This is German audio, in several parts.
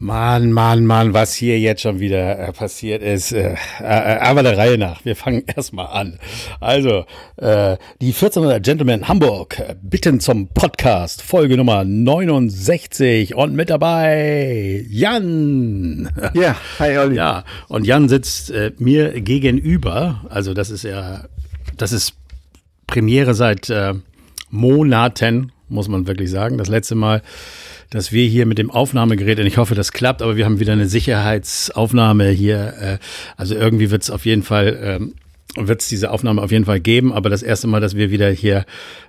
Mann, Mann, Mann, was hier jetzt schon wieder äh, passiert ist. Äh, äh, aber der Reihe nach. Wir fangen erstmal an. Also, äh, die 1400 Gentlemen Hamburg bitten zum Podcast, Folge Nummer 69 und mit dabei Jan. Ja, hi Olli. Ja, und Jan sitzt äh, mir gegenüber. Also, das ist ja, das ist Premiere seit äh, Monaten, muss man wirklich sagen. Das letzte Mal dass wir hier mit dem Aufnahmegerät, und ich hoffe, das klappt, aber wir haben wieder eine Sicherheitsaufnahme hier. Äh, also irgendwie wird es auf jeden Fall. Ähm, wird es diese Aufnahme auf jeden Fall geben, aber das erste Mal, dass wir wieder hier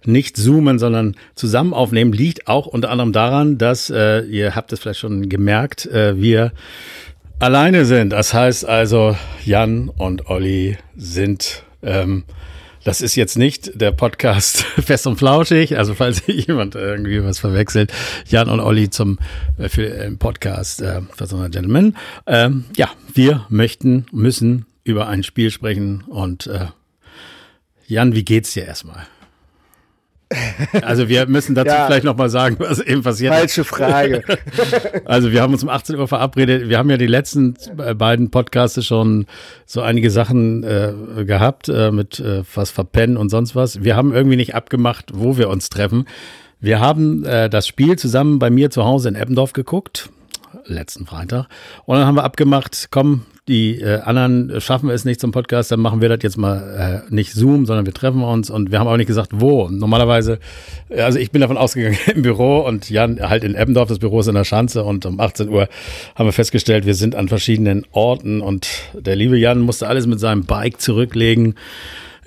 nicht zoomen, sondern zusammen aufnehmen, liegt auch unter anderem daran, dass, äh, ihr habt es vielleicht schon gemerkt, äh, wir alleine sind. Das heißt also, Jan und Olli sind ähm, das ist jetzt nicht der Podcast Fest und Flauschig, also falls jemand irgendwie was verwechselt, Jan und Olli zum äh, für den Podcast äh, Personal Gentlemen. Ähm, ja, wir möchten, müssen über ein Spiel sprechen und äh, Jan, wie geht's dir erstmal? Also wir müssen dazu ja, vielleicht nochmal sagen, was eben passiert Falsche Frage. Also wir haben uns um 18 Uhr verabredet. Wir haben ja die letzten beiden Podcasts schon so einige Sachen äh, gehabt äh, mit äh, was verpennen und sonst was. Wir haben irgendwie nicht abgemacht, wo wir uns treffen. Wir haben äh, das Spiel zusammen bei mir zu Hause in Eppendorf geguckt letzten Freitag. Und dann haben wir abgemacht, komm, die äh, anderen schaffen es nicht zum Podcast, dann machen wir das jetzt mal äh, nicht Zoom, sondern wir treffen uns. Und wir haben auch nicht gesagt, wo. Normalerweise, äh, also ich bin davon ausgegangen im Büro und Jan halt in Eppendorf, das Büro ist in der Schanze. Und um 18 Uhr haben wir festgestellt, wir sind an verschiedenen Orten. Und der liebe Jan musste alles mit seinem Bike zurücklegen,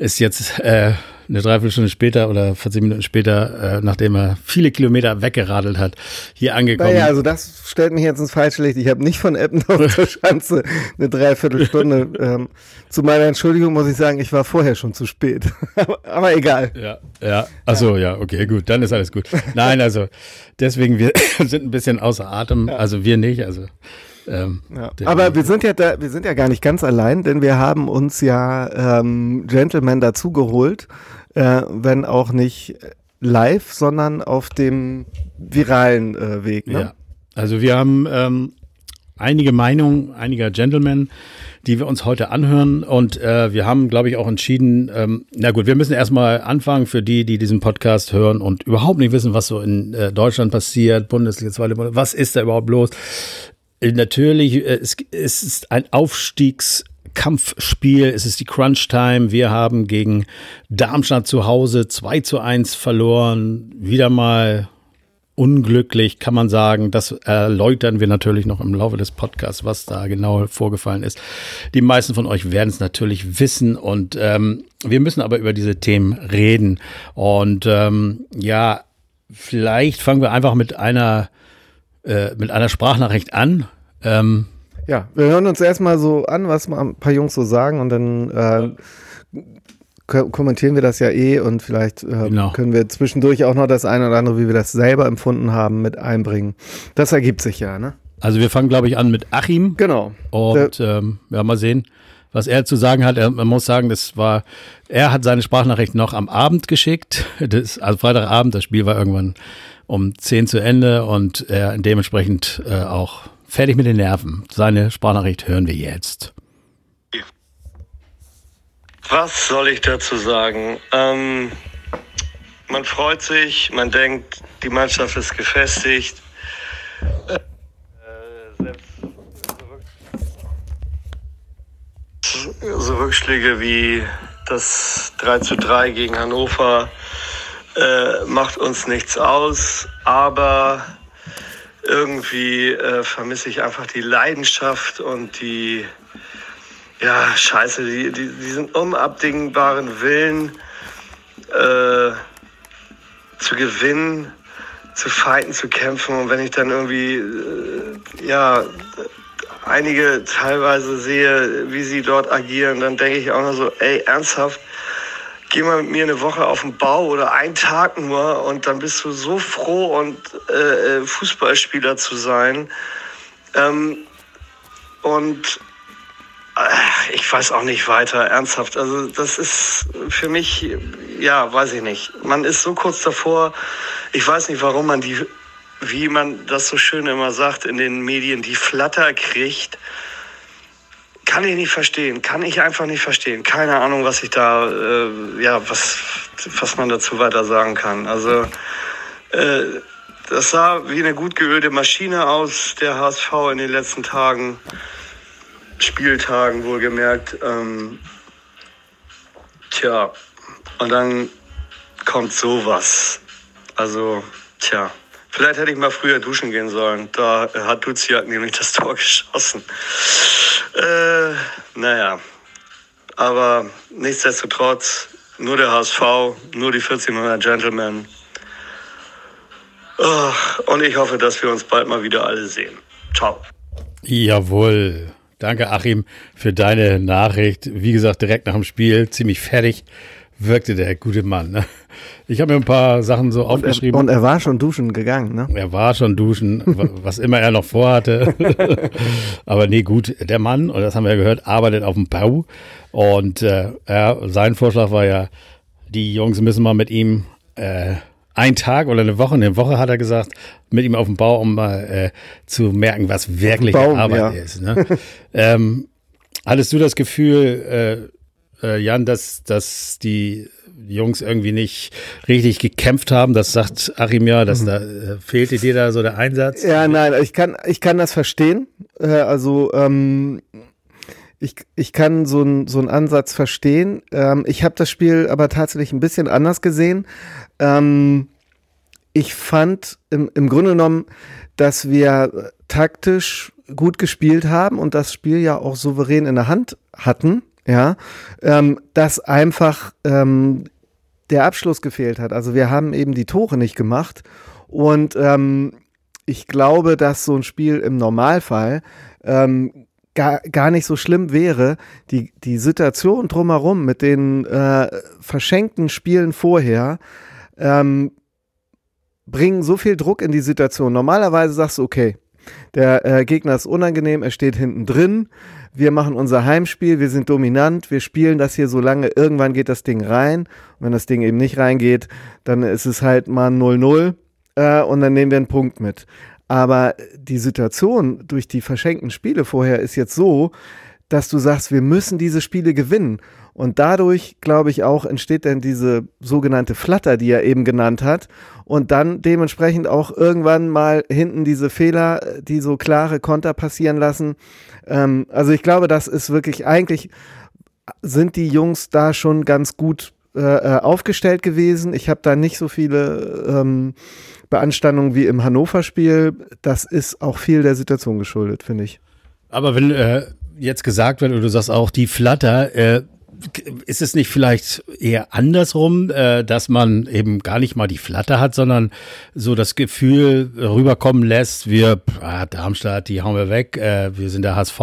ist jetzt äh, eine Dreiviertelstunde später oder 40 Minuten später, äh, nachdem er viele Kilometer weggeradelt hat, hier angekommen. Naja, also das stellt mich jetzt ins falsche Licht. Ich habe nicht von Eppendorf zur Schanze eine Dreiviertelstunde. ähm, zu meiner Entschuldigung muss ich sagen, ich war vorher schon zu spät. Aber egal. Ja, ja. Achso, ja, okay, gut, dann ist alles gut. Nein, also deswegen, wir sind ein bisschen außer Atem. Also wir nicht, also ähm, ja. Aber wir sind ja da, wir sind ja gar nicht ganz allein, denn wir haben uns ja ähm, Gentlemen dazugeholt, äh, wenn auch nicht live, sondern auf dem viralen äh, Weg. Ne? Ja. Also wir haben ähm, einige Meinungen einiger Gentlemen, die wir uns heute anhören. Und äh, wir haben, glaube ich, auch entschieden, ähm, na gut, wir müssen erstmal anfangen für die, die diesen Podcast hören und überhaupt nicht wissen, was so in äh, Deutschland passiert, Bundesliga, zweite Bundesliga, was ist da überhaupt los? Natürlich, äh, es, es ist ein Aufstiegskampfspiel, es ist die Crunch Time. Wir haben gegen Darmstadt zu Hause 2 zu 1 verloren. Wieder mal unglücklich, kann man sagen. Das erläutern wir natürlich noch im Laufe des Podcasts, was da genau vorgefallen ist. Die meisten von euch werden es natürlich wissen und ähm, wir müssen aber über diese Themen reden. Und ähm, ja, vielleicht fangen wir einfach mit einer äh, mit einer Sprachnachricht an. Ähm, ja, wir hören uns erstmal so an, was mal ein paar Jungs so sagen und dann äh, kommentieren wir das ja eh und vielleicht äh, genau. können wir zwischendurch auch noch das eine oder andere, wie wir das selber empfunden haben, mit einbringen. Das ergibt sich ja, ne? Also wir fangen, glaube ich, an mit Achim. Genau. Und ähm, ja, mal sehen, was er zu sagen hat. Er, man muss sagen, das war, er hat seine Sprachnachricht noch am Abend geschickt. Das, also Freitagabend, das Spiel war irgendwann um 10 zu Ende und er dementsprechend äh, auch fertig mit den Nerven. Seine Sprachnachricht hören wir jetzt. Was soll ich dazu sagen? Ähm, man freut sich, man denkt, die Mannschaft ist gefestigt. Äh, selbst so Rückschläge wie das 3 zu 3 gegen Hannover äh, macht uns nichts aus, aber irgendwie äh, vermisse ich einfach die Leidenschaft und die, ja, scheiße, die, die, diesen unabdingbaren Willen äh, zu gewinnen, zu fighten, zu kämpfen. Und wenn ich dann irgendwie, äh, ja, einige teilweise sehe, wie sie dort agieren, dann denke ich auch nur so, ey, ernsthaft, geh mal mit mir eine Woche auf den Bau oder einen Tag nur und dann bist du so froh und äh, äh, Fußballspieler zu sein. Ähm, und äh, ich weiß auch nicht weiter, ernsthaft. Also das ist für mich, ja, weiß ich nicht. Man ist so kurz davor. Ich weiß nicht, warum man die wie man das so schön immer sagt in den Medien, die Flatter kriegt. Kann ich nicht verstehen, kann ich einfach nicht verstehen. Keine Ahnung, was ich da, äh, ja, was, was man dazu weiter sagen kann. Also, äh, das sah wie eine gut geölte Maschine aus, der HSV in den letzten Tagen, Spieltagen wohlgemerkt. Ähm, tja, und dann kommt sowas. Also, tja. Vielleicht hätte ich mal früher duschen gehen sollen. Da hat Duziak nämlich das Tor geschossen. Äh, naja, aber nichtsdestotrotz, nur der HSV, nur die 1400 Gentlemen. Und ich hoffe, dass wir uns bald mal wieder alle sehen. Ciao. Jawohl. Danke, Achim, für deine Nachricht. Wie gesagt, direkt nach dem Spiel, ziemlich fertig wirkte der gute Mann. Ne? Ich habe mir ein paar Sachen so und aufgeschrieben. Er, und er war schon duschen gegangen, ne? Er war schon duschen, was immer er noch vorhatte. Aber nee, gut, der Mann, und das haben wir ja gehört, arbeitet auf dem Bau. Und äh, er, sein Vorschlag war ja, die Jungs müssen mal mit ihm äh, einen Tag oder eine Woche, eine Woche hat er gesagt, mit ihm auf dem Bau, um mal äh, zu merken, was wirklich Baum, Arbeit ja. ist. Ne? ähm, hattest du das Gefühl, äh, äh, Jan, dass, dass die Jungs irgendwie nicht richtig gekämpft haben. Das sagt Achim ja, dass mhm. da äh, fehlte dir da so der Einsatz. Ja, nein, ich kann, ich kann das verstehen. Äh, also ähm, ich, ich kann so, ein, so einen Ansatz verstehen. Ähm, ich habe das Spiel aber tatsächlich ein bisschen anders gesehen. Ähm, ich fand im, im Grunde genommen, dass wir taktisch gut gespielt haben und das Spiel ja auch souverän in der Hand hatten ja, ähm, dass einfach ähm, der Abschluss gefehlt hat. Also wir haben eben die Tore nicht gemacht und ähm, ich glaube, dass so ein Spiel im Normalfall ähm, gar, gar nicht so schlimm wäre. Die, die Situation drumherum mit den äh, verschenkten Spielen vorher ähm, bringen so viel Druck in die Situation. Normalerweise sagst du, okay, der äh, Gegner ist unangenehm, er steht hinten drin wir machen unser Heimspiel, wir sind dominant, wir spielen das hier so lange, irgendwann geht das Ding rein. Und wenn das Ding eben nicht reingeht, dann ist es halt mal 0-0 äh, und dann nehmen wir einen Punkt mit. Aber die Situation durch die verschenkten Spiele vorher ist jetzt so, dass du sagst, wir müssen diese Spiele gewinnen. Und dadurch, glaube ich, auch entsteht dann diese sogenannte Flatter, die er eben genannt hat. Und dann dementsprechend auch irgendwann mal hinten diese Fehler, die so klare Konter passieren lassen. Ähm, also ich glaube, das ist wirklich eigentlich, sind die Jungs da schon ganz gut äh, äh aufgestellt gewesen. Ich habe da nicht so viele ähm, Beanstandungen wie im Hannover-Spiel. Das ist auch viel der Situation geschuldet, finde ich. Aber wenn äh, jetzt gesagt wird, oder du sagst auch, die Flatter, äh, ist es nicht vielleicht eher andersrum, äh, dass man eben gar nicht mal die Flatte hat, sondern so das Gefühl rüberkommen lässt, wir, ah, Darmstadt, die hauen wir weg, äh, wir sind der HSV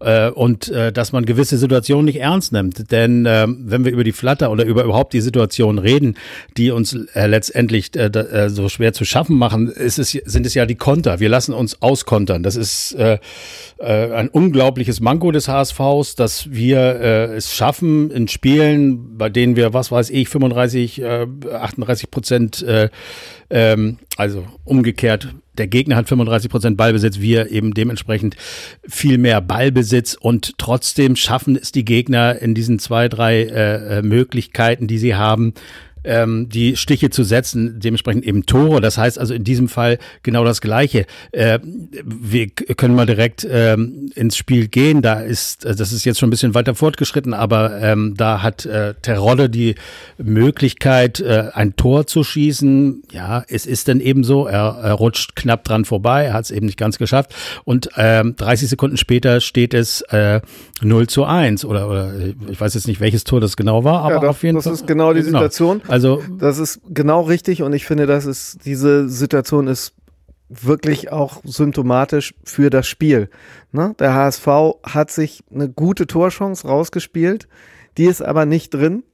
äh, und äh, dass man gewisse Situationen nicht ernst nimmt. Denn äh, wenn wir über die Flatter oder über überhaupt die Situation reden, die uns äh, letztendlich äh, äh, so schwer zu schaffen machen, ist es, sind es ja die Konter. Wir lassen uns auskontern. Das ist äh, äh, ein unglaubliches Manko des HSVs, dass wir äh, es schaffen in Spielen, bei denen wir, was weiß ich, 35, äh, 38 Prozent, äh, ähm, also umgekehrt, der Gegner hat 35 Prozent Ballbesitz, wir eben dementsprechend viel mehr Ballbesitz und trotzdem schaffen es die Gegner in diesen zwei, drei äh, äh Möglichkeiten, die sie haben, ähm, die Stiche zu setzen, dementsprechend eben Tore. Das heißt also in diesem Fall genau das Gleiche. Äh, wir können mal direkt ähm, ins Spiel gehen. Da ist, äh, das ist jetzt schon ein bisschen weiter fortgeschritten, aber ähm, da hat äh, Terodde die Möglichkeit, äh, ein Tor zu schießen. Ja, es ist dann eben so. Er, er rutscht knapp dran vorbei, er hat es eben nicht ganz geschafft. Und ähm, 30 Sekunden später steht es äh, 0 zu 1 oder, oder ich weiß jetzt nicht, welches Tor das genau war, aber ja, das, auf jeden das Fall. Das ist genau die genau. Situation. Also das ist genau richtig und ich finde, dass es diese Situation ist wirklich auch symptomatisch für das Spiel. Ne? Der HSV hat sich eine gute Torchance rausgespielt, die ist aber nicht drin.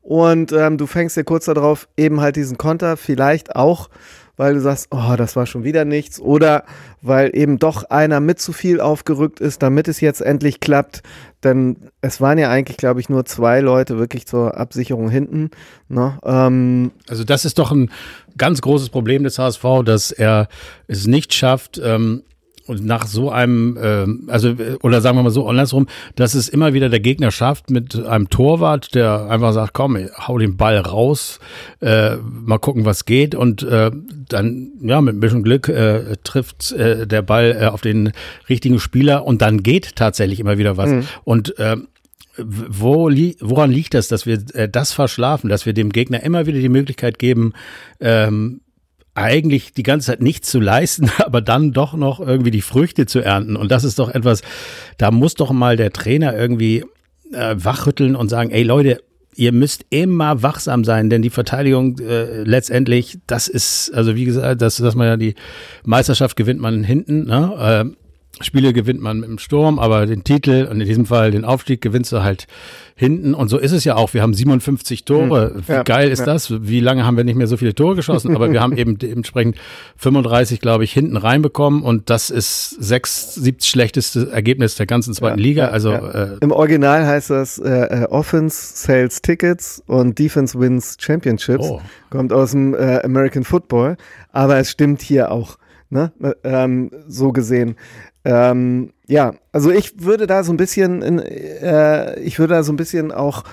Und ähm, du fängst dir kurz darauf eben halt diesen Konter, vielleicht auch, weil du sagst, oh, das war schon wieder nichts, oder weil eben doch einer mit zu viel aufgerückt ist, damit es jetzt endlich klappt. Denn es waren ja eigentlich, glaube ich, nur zwei Leute wirklich zur Absicherung hinten. Ne? Ähm, also das ist doch ein ganz großes Problem des HSV, dass er es nicht schafft, ähm, und nach so einem, äh, also, oder sagen wir mal so andersrum, dass es immer wieder der Gegner schafft mit einem Torwart, der einfach sagt, komm, hau den Ball raus, äh, mal gucken, was geht und äh, dann, ja, mit ein bisschen Glück äh, trifft äh, der Ball äh, auf den richtigen Spieler und dann geht tatsächlich immer wieder was. Mhm. Und äh, wo li woran liegt das, dass wir äh, das verschlafen, dass wir dem Gegner immer wieder die Möglichkeit geben, ähm, eigentlich die ganze Zeit nichts zu leisten, aber dann doch noch irgendwie die Früchte zu ernten. Und das ist doch etwas, da muss doch mal der Trainer irgendwie äh, wachrütteln und sagen, ey Leute, ihr müsst immer wachsam sein, denn die Verteidigung äh, letztendlich, das ist, also wie gesagt, das, dass man ja die Meisterschaft gewinnt man hinten, ne? Äh, Spiele gewinnt man mit dem Sturm, aber den Titel und in diesem Fall den Aufstieg gewinnst du halt hinten. Und so ist es ja auch. Wir haben 57 Tore. Hm. Wie ja, geil ist ja. das? Wie lange haben wir nicht mehr so viele Tore geschossen? Aber wir haben eben dementsprechend 35, glaube ich, hinten reinbekommen. Und das ist sechs, siebtes schlechteste Ergebnis der ganzen zweiten ja, Liga. Also äh, Im Original heißt das äh, äh, Offense Sales Tickets und Defense Wins Championships. Oh. Kommt aus dem äh, American Football. Aber es stimmt hier auch. Ne? Ähm, so gesehen. Ähm, ja, also ich würde da so ein bisschen, in, äh, ich würde da so ein bisschen auch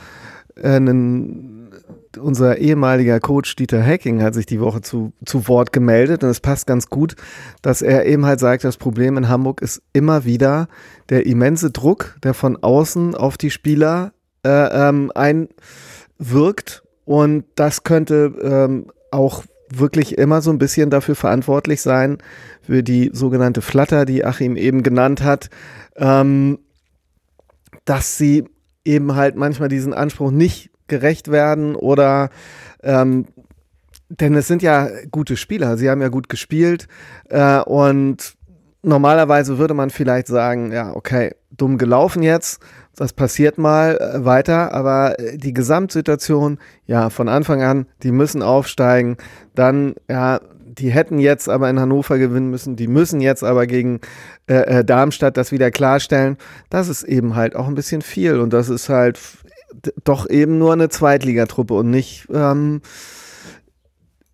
äh, einen, unser ehemaliger Coach Dieter Hacking hat sich die Woche zu, zu Wort gemeldet und es passt ganz gut, dass er eben halt sagt, das Problem in Hamburg ist immer wieder der immense Druck, der von außen auf die Spieler äh, ähm, einwirkt und das könnte ähm, auch wirklich immer so ein bisschen dafür verantwortlich sein, für die sogenannte Flatter, die Achim eben genannt hat, ähm, dass sie eben halt manchmal diesen Anspruch nicht gerecht werden oder ähm, denn es sind ja gute Spieler, sie haben ja gut gespielt äh, und normalerweise würde man vielleicht sagen, ja, okay, dumm gelaufen jetzt, das passiert mal äh, weiter, aber äh, die Gesamtsituation, ja, von Anfang an, die müssen aufsteigen, dann, ja, die hätten jetzt aber in Hannover gewinnen müssen, die müssen jetzt aber gegen äh, äh Darmstadt das wieder klarstellen. Das ist eben halt auch ein bisschen viel und das ist halt doch eben nur eine Zweitligatruppe und nicht ähm,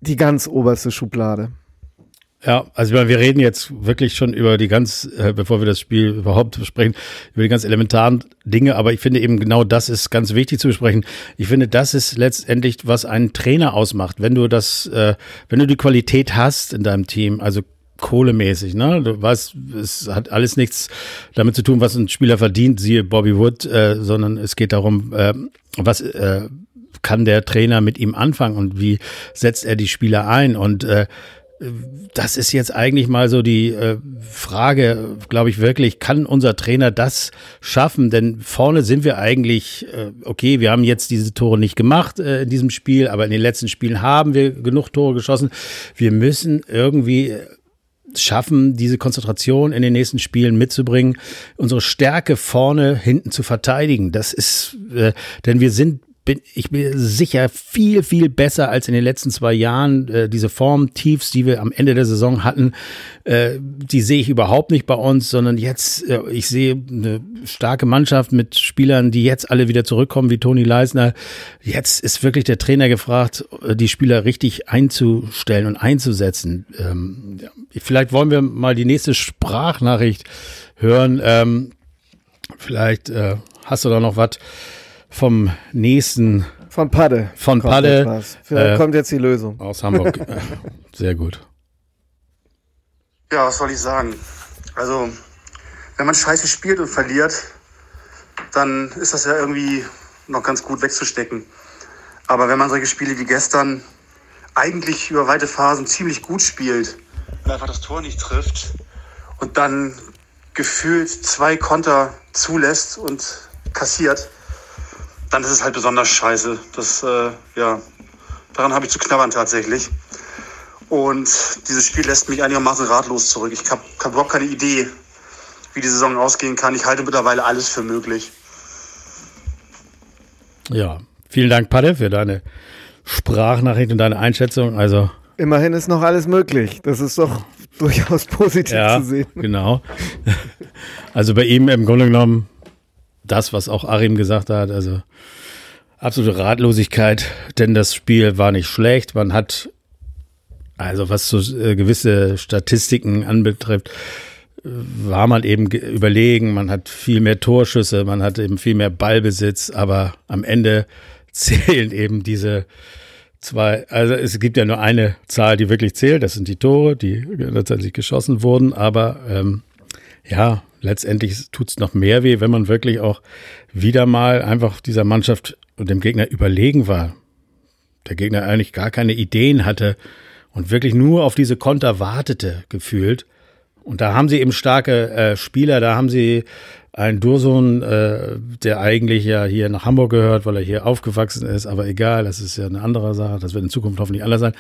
die ganz oberste Schublade. Ja, also wir reden jetzt wirklich schon über die ganz, äh, bevor wir das Spiel überhaupt besprechen, über die ganz elementaren Dinge, aber ich finde eben genau das ist ganz wichtig zu besprechen. Ich finde, das ist letztendlich, was einen Trainer ausmacht. Wenn du das, äh, wenn du die Qualität hast in deinem Team, also kohlemäßig, ne? Du weißt, es hat alles nichts damit zu tun, was ein Spieler verdient, siehe Bobby Wood, äh, sondern es geht darum, äh, was äh, kann der Trainer mit ihm anfangen und wie setzt er die Spieler ein und äh, das ist jetzt eigentlich mal so die äh, Frage, glaube ich wirklich, kann unser Trainer das schaffen? Denn vorne sind wir eigentlich, äh, okay, wir haben jetzt diese Tore nicht gemacht äh, in diesem Spiel, aber in den letzten Spielen haben wir genug Tore geschossen. Wir müssen irgendwie schaffen, diese Konzentration in den nächsten Spielen mitzubringen, unsere Stärke vorne hinten zu verteidigen. Das ist, äh, denn wir sind bin ich bin sicher viel, viel besser als in den letzten zwei Jahren. Äh, diese Formtiefs, die wir am Ende der Saison hatten, äh, die sehe ich überhaupt nicht bei uns, sondern jetzt, äh, ich sehe eine starke Mannschaft mit Spielern, die jetzt alle wieder zurückkommen, wie Toni Leisner. Jetzt ist wirklich der Trainer gefragt, äh, die Spieler richtig einzustellen und einzusetzen. Ähm, vielleicht wollen wir mal die nächste Sprachnachricht hören. Ähm, vielleicht äh, hast du da noch was vom nächsten. Von Padde. Von kommt Padde. Äh, kommt jetzt die Lösung. Aus Hamburg. Sehr gut. Ja, was soll ich sagen? Also, wenn man scheiße spielt und verliert, dann ist das ja irgendwie noch ganz gut wegzustecken. Aber wenn man solche Spiele wie gestern eigentlich über weite Phasen ziemlich gut spielt und einfach das Tor nicht trifft und dann gefühlt zwei Konter zulässt und kassiert, dann ist es halt besonders scheiße. Das, äh, ja, daran habe ich zu knabbern tatsächlich. Und dieses Spiel lässt mich einigermaßen ratlos zurück. Ich habe hab überhaupt keine Idee, wie die Saison ausgehen kann. Ich halte mittlerweile alles für möglich. Ja, vielen Dank, Padde, für deine Sprachnachricht und deine Einschätzung. Also Immerhin ist noch alles möglich. Das ist doch durchaus positiv ja, zu sehen. Genau. Also bei ihm im Grunde genommen das, was auch Arim gesagt hat, also absolute Ratlosigkeit, denn das Spiel war nicht schlecht. Man hat Also was so äh, gewisse Statistiken anbetrifft, war man eben überlegen, man hat viel mehr Torschüsse, man hat eben viel mehr Ballbesitz, aber am Ende zählen eben diese zwei, also es gibt ja nur eine Zahl, die wirklich zählt, das sind die Tore, die letztendlich geschossen wurden, aber ähm, ja, letztendlich tut es noch mehr weh, wenn man wirklich auch wieder mal einfach dieser Mannschaft und dem Gegner überlegen war. Der Gegner eigentlich gar keine Ideen hatte und wirklich nur auf diese Konter wartete, gefühlt. Und da haben sie eben starke äh, Spieler, da haben sie einen Dursun, äh, der eigentlich ja hier nach Hamburg gehört, weil er hier aufgewachsen ist, aber egal, das ist ja eine andere Sache, das wird in Zukunft hoffentlich anders sein.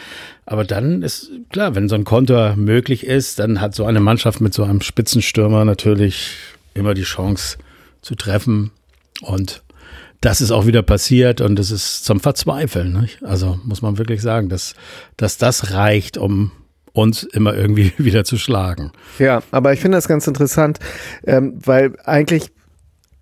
Aber dann ist klar, wenn so ein Konter möglich ist, dann hat so eine Mannschaft mit so einem Spitzenstürmer natürlich immer die Chance zu treffen und das ist auch wieder passiert und es ist zum Verzweifeln. Nicht? Also muss man wirklich sagen, dass, dass das reicht, um uns immer irgendwie wieder zu schlagen. Ja, aber ich finde das ganz interessant, ähm, weil eigentlich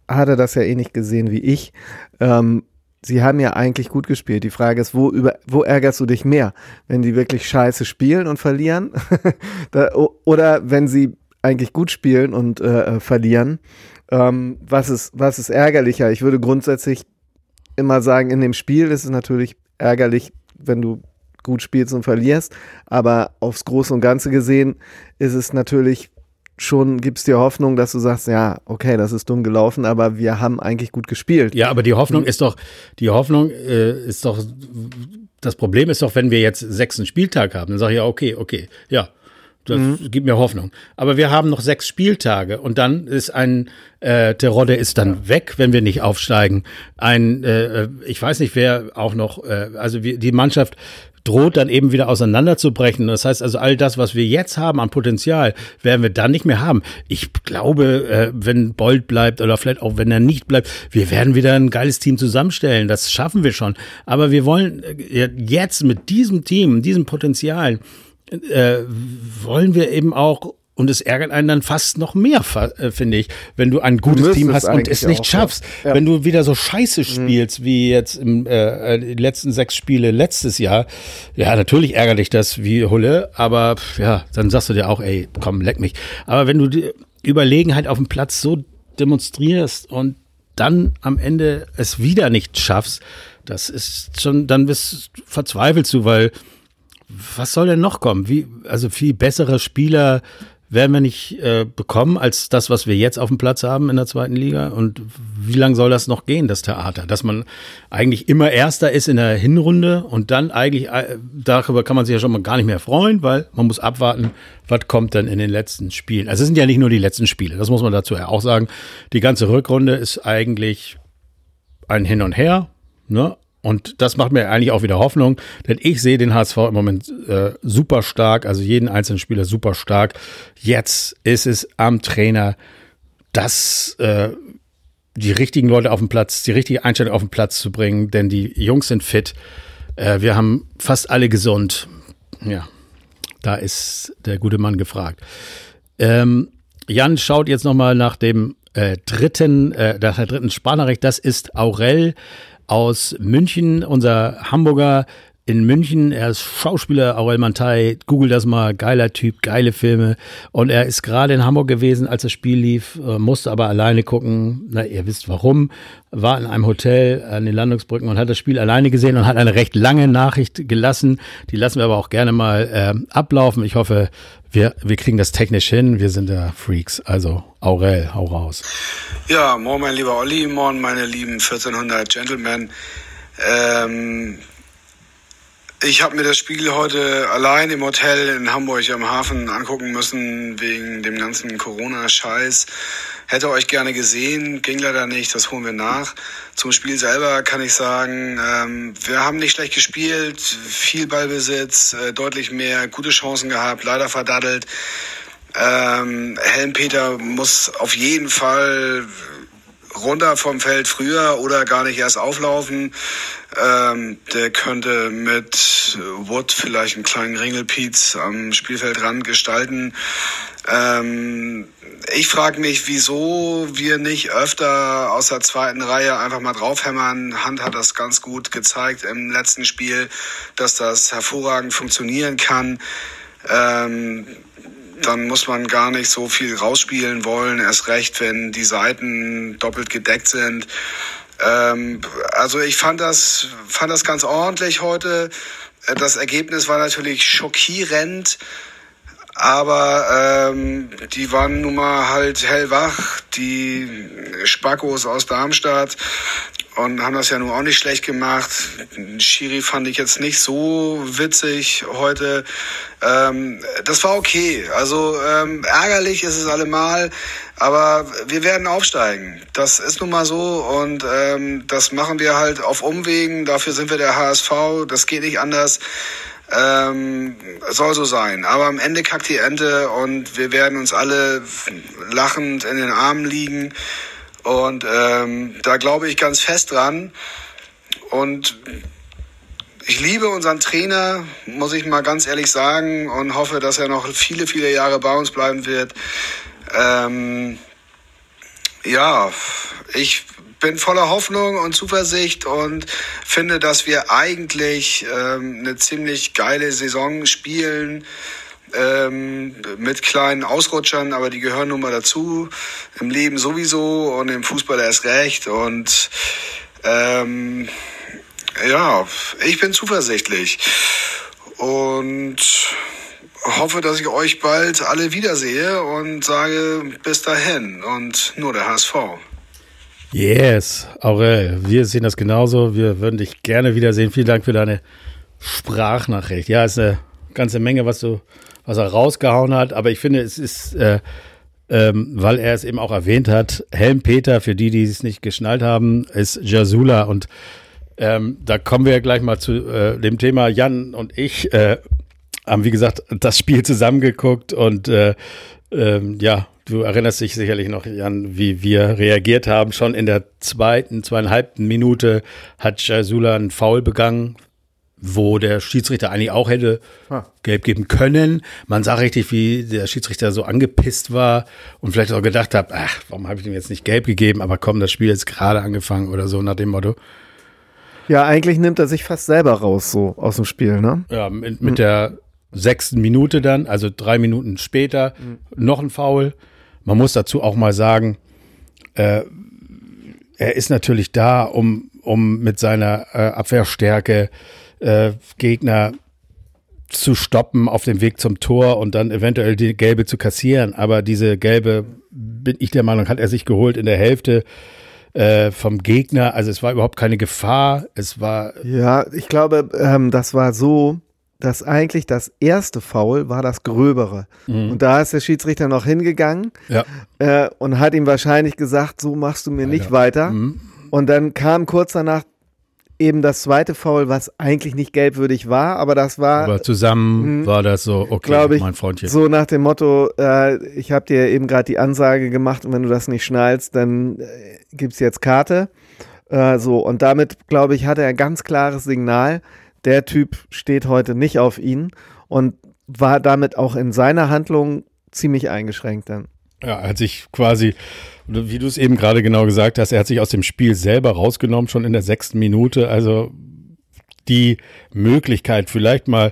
hat er das ja eh nicht gesehen wie ich. Ähm, sie haben ja eigentlich gut gespielt. Die Frage ist, wo, über, wo ärgerst du dich mehr? Wenn die wirklich scheiße spielen und verlieren? da, oder wenn sie eigentlich gut spielen und äh, äh, verlieren? Ähm, was, ist, was ist ärgerlicher? Ich würde grundsätzlich immer sagen, in dem Spiel ist es natürlich ärgerlich, wenn du gut spielst und verlierst. Aber aufs Große und Ganze gesehen ist es natürlich schon, gibt es dir Hoffnung, dass du sagst, ja, okay, das ist dumm gelaufen, aber wir haben eigentlich gut gespielt. Ja, aber die Hoffnung ist doch, die Hoffnung äh, ist doch, das Problem ist doch, wenn wir jetzt sechsten Spieltag haben, dann sage ich ja, okay, okay, ja, das mhm. gibt mir Hoffnung. Aber wir haben noch sechs Spieltage und dann ist ein äh, Terodde ist dann ja. weg, wenn wir nicht aufsteigen. Ein, äh, ich weiß nicht, wer auch noch, äh, also wir, die Mannschaft droht dann eben wieder auseinanderzubrechen. Das heißt also, all das, was wir jetzt haben an Potenzial, werden wir dann nicht mehr haben. Ich glaube, äh, wenn Bolt bleibt oder vielleicht auch wenn er nicht bleibt, wir werden wieder ein geiles Team zusammenstellen. Das schaffen wir schon. Aber wir wollen äh, jetzt mit diesem Team, diesem Potenzial, äh, wollen wir eben auch und es ärgert einen dann fast noch mehr, äh, finde ich, wenn du ein gutes du Team hast und es nicht auch, schaffst. Ja. Wenn du wieder so scheiße mhm. spielst, mhm. wie jetzt im äh, die letzten sechs Spiele letztes Jahr, ja, natürlich ärgert dich das wie Hulle, aber ja, dann sagst du dir auch, ey, komm, leck mich. Aber wenn du die Überlegenheit auf dem Platz so demonstrierst und dann am Ende es wieder nicht schaffst, das ist schon, dann bist verzweifelst du, weil was soll denn noch kommen? Wie, also viel bessere Spieler werden wir nicht äh, bekommen als das, was wir jetzt auf dem Platz haben in der zweiten Liga. Und wie lange soll das noch gehen, das Theater? Dass man eigentlich immer Erster ist in der Hinrunde und dann eigentlich, äh, darüber kann man sich ja schon mal gar nicht mehr freuen, weil man muss abwarten, was kommt dann in den letzten Spielen. Also es sind ja nicht nur die letzten Spiele, das muss man dazu ja auch sagen. Die ganze Rückrunde ist eigentlich ein Hin und Her. Ne? Und das macht mir eigentlich auch wieder Hoffnung, denn ich sehe den HSV im Moment äh, super stark, also jeden einzelnen Spieler super stark. Jetzt ist es am Trainer, dass äh, die richtigen Leute auf den Platz, die richtige Einstellung auf den Platz zu bringen, denn die Jungs sind fit. Äh, wir haben fast alle gesund. Ja, da ist der gute Mann gefragt. Ähm, Jan schaut jetzt nochmal nach dem äh, dritten, äh, nach der dritten Sprachnachricht. Das ist Aurel aus München, unser Hamburger in München. Er ist Schauspieler, Aurel Mantei. Google das mal. Geiler Typ, geile Filme. Und er ist gerade in Hamburg gewesen, als das Spiel lief, äh, musste aber alleine gucken. Na, ihr wisst warum. War in einem Hotel an den Landungsbrücken und hat das Spiel alleine gesehen und hat eine recht lange Nachricht gelassen. Die lassen wir aber auch gerne mal äh, ablaufen. Ich hoffe, wir, wir kriegen das technisch hin. Wir sind da Freaks. Also, Aurel, hau raus. Ja, moin, mein lieber Olli, moin, meine lieben 1400 Gentlemen. Ähm, ich habe mir das Spiel heute allein im Hotel in Hamburg am Hafen angucken müssen, wegen dem ganzen Corona-Scheiß. Hätte euch gerne gesehen, ging leider nicht, das holen wir nach. Zum Spiel selber kann ich sagen, ähm, wir haben nicht schlecht gespielt, viel Ballbesitz, äh, deutlich mehr gute Chancen gehabt, leider verdaddelt. Ähm, Helm Peter muss auf jeden Fall runter vom Feld früher oder gar nicht erst auflaufen. Ähm, der könnte mit Wood vielleicht einen kleinen Ringelpiez am Spielfeldrand gestalten. Ähm, ich frage mich, wieso wir nicht öfter aus der zweiten Reihe einfach mal draufhämmern. Hand hat das ganz gut gezeigt im letzten Spiel, dass das hervorragend funktionieren kann. Ähm, dann muss man gar nicht so viel rausspielen wollen, erst recht, wenn die Seiten doppelt gedeckt sind. Ähm, also ich fand das, fand das ganz ordentlich heute. Das Ergebnis war natürlich schockierend. Aber ähm, die waren nun mal halt hellwach, die Spackos aus Darmstadt und haben das ja nun auch nicht schlecht gemacht. Schiri fand ich jetzt nicht so witzig heute. Ähm, das war okay. Also ähm, ärgerlich ist es allemal, aber wir werden aufsteigen. Das ist nun mal so und ähm, das machen wir halt auf Umwegen. Dafür sind wir der HSV. Das geht nicht anders. Ähm, soll so sein. Aber am Ende kackt die Ente und wir werden uns alle lachend in den Armen liegen. Und ähm, da glaube ich ganz fest dran. Und ich liebe unseren Trainer, muss ich mal ganz ehrlich sagen, und hoffe, dass er noch viele, viele Jahre bei uns bleiben wird. Ähm, ja, ich bin voller Hoffnung und Zuversicht und finde, dass wir eigentlich ähm, eine ziemlich geile Saison spielen. Ähm, mit kleinen Ausrutschern, aber die gehören nun mal dazu. Im Leben sowieso und im Fußball erst recht. Und ähm, ja, ich bin zuversichtlich und hoffe, dass ich euch bald alle wiedersehe und sage bis dahin und nur der HSV. Yes, Aurel, wir sehen das genauso. Wir würden dich gerne wiedersehen. Vielen Dank für deine Sprachnachricht. Ja, ist eine ganze Menge, was du, was er rausgehauen hat. Aber ich finde, es ist, äh, ähm, weil er es eben auch erwähnt hat, Helm Peter, für die, die es nicht geschnallt haben, ist Jasula. Und ähm, da kommen wir gleich mal zu äh, dem Thema. Jan und ich äh, haben, wie gesagt, das Spiel zusammengeguckt und äh, ähm, ja, Du erinnerst dich sicherlich noch an, wie wir reagiert haben. Schon in der zweiten, zweieinhalbten Minute hat Jasula einen Foul begangen, wo der Schiedsrichter eigentlich auch hätte ah. gelb geben können. Man sah richtig, wie der Schiedsrichter so angepisst war und vielleicht auch gedacht hat, ach, warum habe ich ihm jetzt nicht gelb gegeben? Aber komm, das Spiel ist gerade angefangen oder so nach dem Motto. Ja, eigentlich nimmt er sich fast selber raus, so aus dem Spiel, ne? Ja, mit, mit hm. der sechsten Minute dann, also drei Minuten später, hm. noch ein Foul. Man muss dazu auch mal sagen, äh, er ist natürlich da, um, um mit seiner äh, Abwehrstärke äh, Gegner zu stoppen auf dem Weg zum Tor und dann eventuell die gelbe zu kassieren. Aber diese gelbe, bin ich der Meinung, hat er sich geholt in der Hälfte äh, vom Gegner. Also es war überhaupt keine Gefahr. Es war. Ja, ich glaube, ähm, das war so, dass eigentlich das erste Foul war das gröbere. Mhm. Und da ist der Schiedsrichter noch hingegangen ja. äh, und hat ihm wahrscheinlich gesagt, so machst du mir Alter. nicht weiter. Mhm. Und dann kam kurz danach eben das zweite Foul, was eigentlich nicht gelbwürdig war, aber das war. Aber zusammen mh, war das so, okay, ich, mein Freundchen. So nach dem Motto, äh, ich habe dir eben gerade die Ansage gemacht und wenn du das nicht schnallst, dann äh, gibt es jetzt Karte. Äh, so, und damit, glaube ich, hatte er ein ganz klares Signal, der Typ steht heute nicht auf ihn und war damit auch in seiner Handlung ziemlich eingeschränkt dann. Ja, er hat sich quasi, wie du es eben gerade genau gesagt hast, er hat sich aus dem Spiel selber rausgenommen, schon in der sechsten Minute. Also die Möglichkeit, vielleicht mal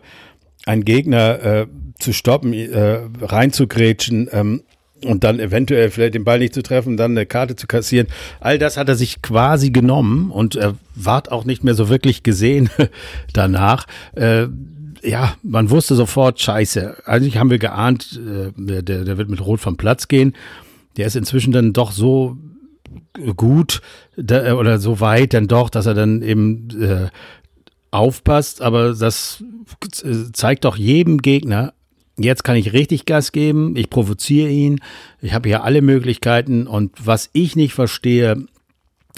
einen Gegner äh, zu stoppen, äh, reinzugrätschen, ähm, und dann eventuell vielleicht den Ball nicht zu treffen, dann eine Karte zu kassieren. All das hat er sich quasi genommen und er ward auch nicht mehr so wirklich gesehen danach. Äh, ja, man wusste sofort, scheiße. Eigentlich haben wir geahnt, äh, der, der wird mit Rot vom Platz gehen. Der ist inzwischen dann doch so gut da, oder so weit dann doch, dass er dann eben äh, aufpasst. Aber das äh, zeigt doch jedem Gegner, Jetzt kann ich richtig Gas geben, ich provoziere ihn, ich habe hier alle Möglichkeiten und was ich nicht verstehe,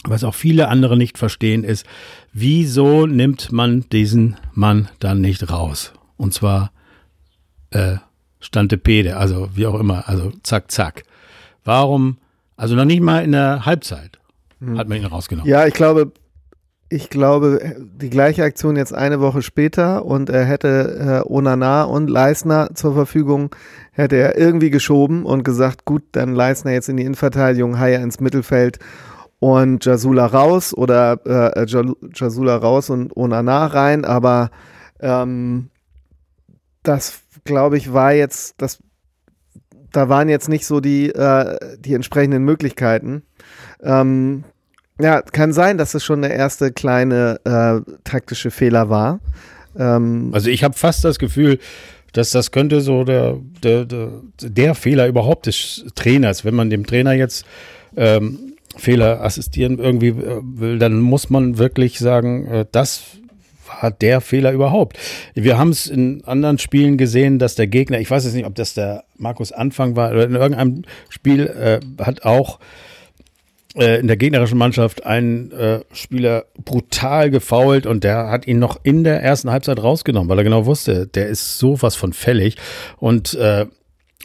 was auch viele andere nicht verstehen, ist, wieso nimmt man diesen Mann dann nicht raus? Und zwar äh, Stantepede, also wie auch immer, also zack, zack. Warum, also noch nicht mal in der Halbzeit. hm. hat man ihn rausgenommen. Ja, ich glaube, ich glaube, die gleiche Aktion jetzt eine Woche später und er hätte äh, Onana und Leisner zur Verfügung, hätte er irgendwie geschoben und gesagt, gut, dann Leisner jetzt in die Innenverteidigung, Haier ins Mittelfeld und Jasula raus oder äh, Jasula raus und Onana rein, aber ähm, das, glaube ich, war jetzt, das, da waren jetzt nicht so die, äh, die entsprechenden Möglichkeiten. Ähm, ja, kann sein, dass es schon der erste kleine äh, taktische Fehler war. Ähm, also ich habe fast das Gefühl, dass das könnte so der, der, der, der, Fehler überhaupt des Trainers, wenn man dem Trainer jetzt ähm, Fehler assistieren irgendwie äh, will, dann muss man wirklich sagen, äh, das war der Fehler überhaupt. Wir haben es in anderen Spielen gesehen, dass der Gegner, ich weiß jetzt nicht, ob das der Markus Anfang war, oder in irgendeinem Spiel äh, hat auch in der gegnerischen Mannschaft einen äh, Spieler brutal gefault und der hat ihn noch in der ersten Halbzeit rausgenommen, weil er genau wusste, der ist sowas von fällig. Und äh,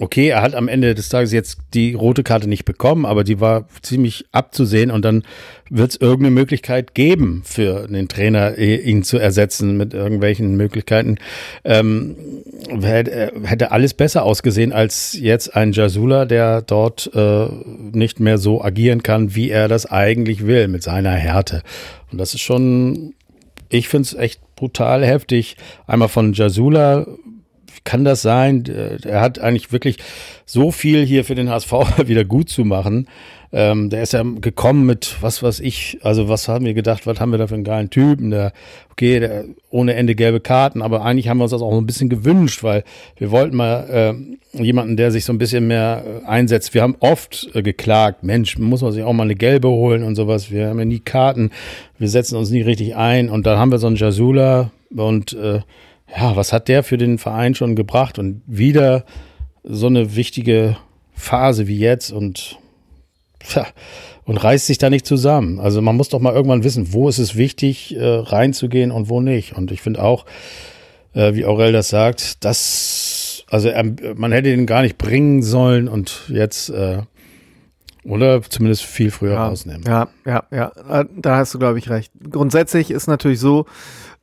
okay, er hat am Ende des Tages jetzt die rote Karte nicht bekommen, aber die war ziemlich abzusehen und dann wird es irgendeine Möglichkeit geben für den Trainer, ihn zu ersetzen mit irgendwelchen Möglichkeiten. Ähm, hätte alles besser ausgesehen als jetzt ein Jasula, der dort äh, nicht mehr so agieren kann, wie er das eigentlich will, mit seiner Härte. Und das ist schon, ich finde es echt brutal heftig. Einmal von Jasula kann das sein? Er hat eigentlich wirklich so viel hier für den HSV wieder gut zu machen. Ähm, der ist ja gekommen mit, was weiß ich, also was haben wir gedacht, was haben wir da für einen geilen Typen, der, okay, der, ohne Ende gelbe Karten, aber eigentlich haben wir uns das auch ein bisschen gewünscht, weil wir wollten mal äh, jemanden, der sich so ein bisschen mehr äh, einsetzt. Wir haben oft äh, geklagt, Mensch, muss man sich auch mal eine gelbe holen und sowas. Wir haben ja nie Karten, wir setzen uns nie richtig ein und dann haben wir so einen Jasula und äh, ja, was hat der für den Verein schon gebracht und wieder so eine wichtige Phase wie jetzt und ja, und reißt sich da nicht zusammen. Also man muss doch mal irgendwann wissen, wo ist es wichtig, äh, reinzugehen und wo nicht. Und ich finde auch, äh, wie Aurel das sagt, dass, also man hätte ihn gar nicht bringen sollen und jetzt, äh, oder zumindest viel früher ja, rausnehmen. Ja, ja, ja, äh, da hast du, glaube ich, recht. Grundsätzlich ist natürlich so,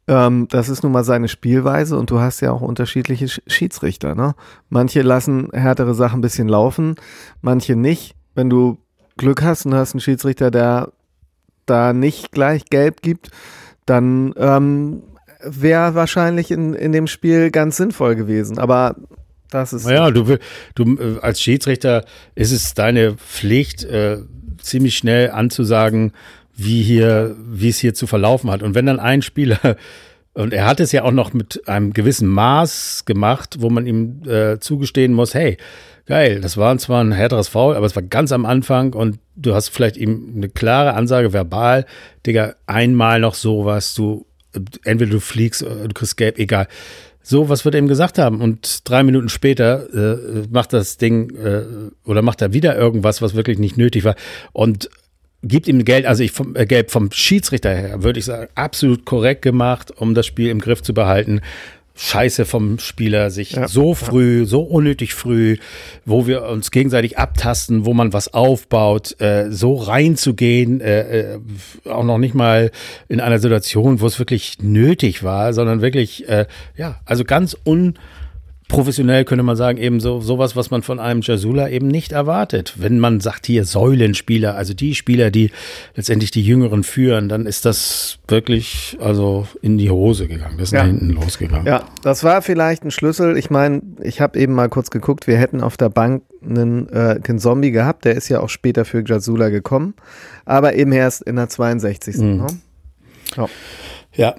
ähm, das ist nun mal seine Spielweise und du hast ja auch unterschiedliche Schiedsrichter. Ne? Manche lassen härtere Sachen ein bisschen laufen, manche nicht. Wenn du Glück hast und hast einen Schiedsrichter, der da nicht gleich gelb gibt, dann ähm, wäre wahrscheinlich in, in dem Spiel ganz sinnvoll gewesen. Aber das ist. Naja, du, du äh, als Schiedsrichter ist es deine Pflicht, äh, ziemlich schnell anzusagen, wie hier, wie es hier zu verlaufen hat. Und wenn dann ein Spieler, und er hat es ja auch noch mit einem gewissen Maß gemacht, wo man ihm äh, zugestehen muss, hey, geil, das war zwar ein härteres Foul, aber es war ganz am Anfang und du hast vielleicht ihm eine klare Ansage verbal, Digga, einmal noch sowas, du, entweder du fliegst, du kriegst gelb, egal. So, was wird er ihm gesagt haben? Und drei Minuten später äh, macht das Ding äh, oder macht er wieder irgendwas, was wirklich nicht nötig war. Und gibt ihm Geld, also ich vom, äh, Gelb vom Schiedsrichter her, würde ich sagen, absolut korrekt gemacht, um das Spiel im Griff zu behalten. Scheiße vom Spieler, sich ja, so früh, ja. so unnötig früh, wo wir uns gegenseitig abtasten, wo man was aufbaut, äh, so reinzugehen, äh, äh, auch noch nicht mal in einer Situation, wo es wirklich nötig war, sondern wirklich, äh, ja, also ganz un professionell könnte man sagen, eben so sowas, was man von einem Jasula eben nicht erwartet. Wenn man sagt hier Säulenspieler, also die Spieler, die letztendlich die Jüngeren führen, dann ist das wirklich also in die Hose gegangen. Das ist ja. nach hinten losgegangen. Ja, das war vielleicht ein Schlüssel. Ich meine, ich habe eben mal kurz geguckt, wir hätten auf der Bank einen, äh, einen Zombie gehabt, der ist ja auch später für Jasula gekommen, aber eben erst in der 62. Mhm. Ne? Ja. Ja,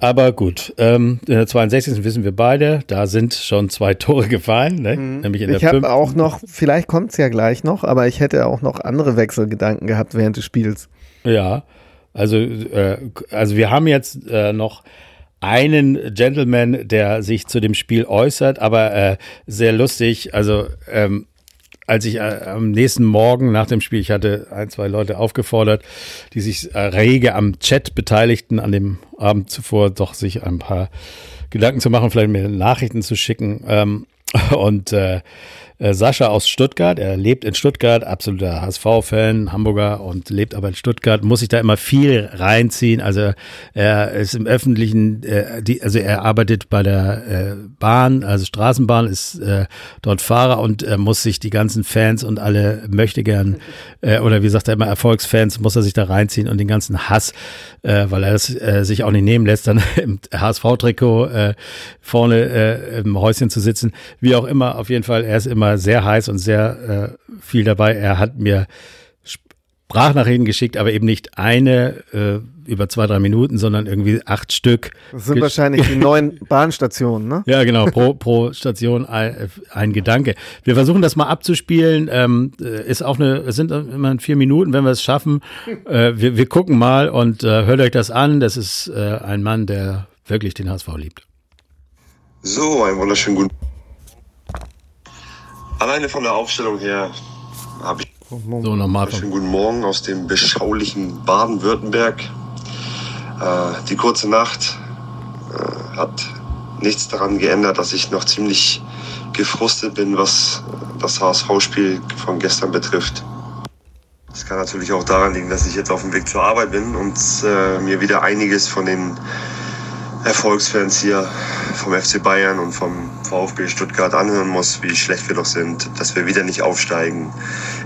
aber gut. Ähm, in der 62. wissen wir beide, da sind schon zwei Tore gefallen, ne? Mhm. nämlich in der Ich habe auch noch, vielleicht kommt es ja gleich noch, aber ich hätte auch noch andere Wechselgedanken gehabt während des Spiels. Ja, also, äh, also wir haben jetzt äh, noch einen Gentleman, der sich zu dem Spiel äußert, aber äh, sehr lustig. Also ähm, als ich äh, am nächsten Morgen nach dem Spiel, ich hatte ein, zwei Leute aufgefordert, die sich äh, rege am Chat beteiligten, an dem Abend zuvor doch sich ein paar Gedanken zu machen, vielleicht mir Nachrichten zu schicken. Ähm, Und äh, Sascha aus Stuttgart, er lebt in Stuttgart, absoluter HSV-Fan, Hamburger und lebt aber in Stuttgart, muss sich da immer viel reinziehen. Also er ist im öffentlichen, äh, die, also er arbeitet bei der äh, Bahn, also Straßenbahn, ist äh, dort Fahrer und er muss sich die ganzen Fans und alle möchte gern, äh, oder wie sagt er immer, Erfolgsfans, muss er sich da reinziehen und den ganzen Hass, äh, weil er das äh, sich auch nicht nehmen lässt, dann im HSV-Trikot äh, vorne äh, im Häuschen zu sitzen. Wie auch immer, auf jeden Fall, er ist immer immer sehr heiß und sehr äh, viel dabei. Er hat mir Sprachnachrichten geschickt, aber eben nicht eine äh, über zwei, drei Minuten, sondern irgendwie acht Stück. Das sind wahrscheinlich die neuen Bahnstationen, ne? Ja, genau, pro, pro Station ein, ein Gedanke. Wir versuchen das mal abzuspielen. Ähm, äh, ist auch eine, es sind immer vier Minuten, wenn wir es schaffen. Äh, wir, wir gucken mal und äh, hört euch das an. Das ist äh, ein Mann, der wirklich den HSV liebt. So, einen wunderschönen guten Alleine von der Aufstellung her habe ich so, nochmal schönen guten Morgen aus dem beschaulichen Baden-Württemberg. Äh, die kurze Nacht äh, hat nichts daran geändert, dass ich noch ziemlich gefrustet bin, was das HSV-Spiel von gestern betrifft. Das kann natürlich auch daran liegen, dass ich jetzt auf dem Weg zur Arbeit bin und äh, mir wieder einiges von den Erfolgsfans hier vom FC Bayern und vom VfB Stuttgart anhören muss, wie schlecht wir doch sind, dass wir wieder nicht aufsteigen,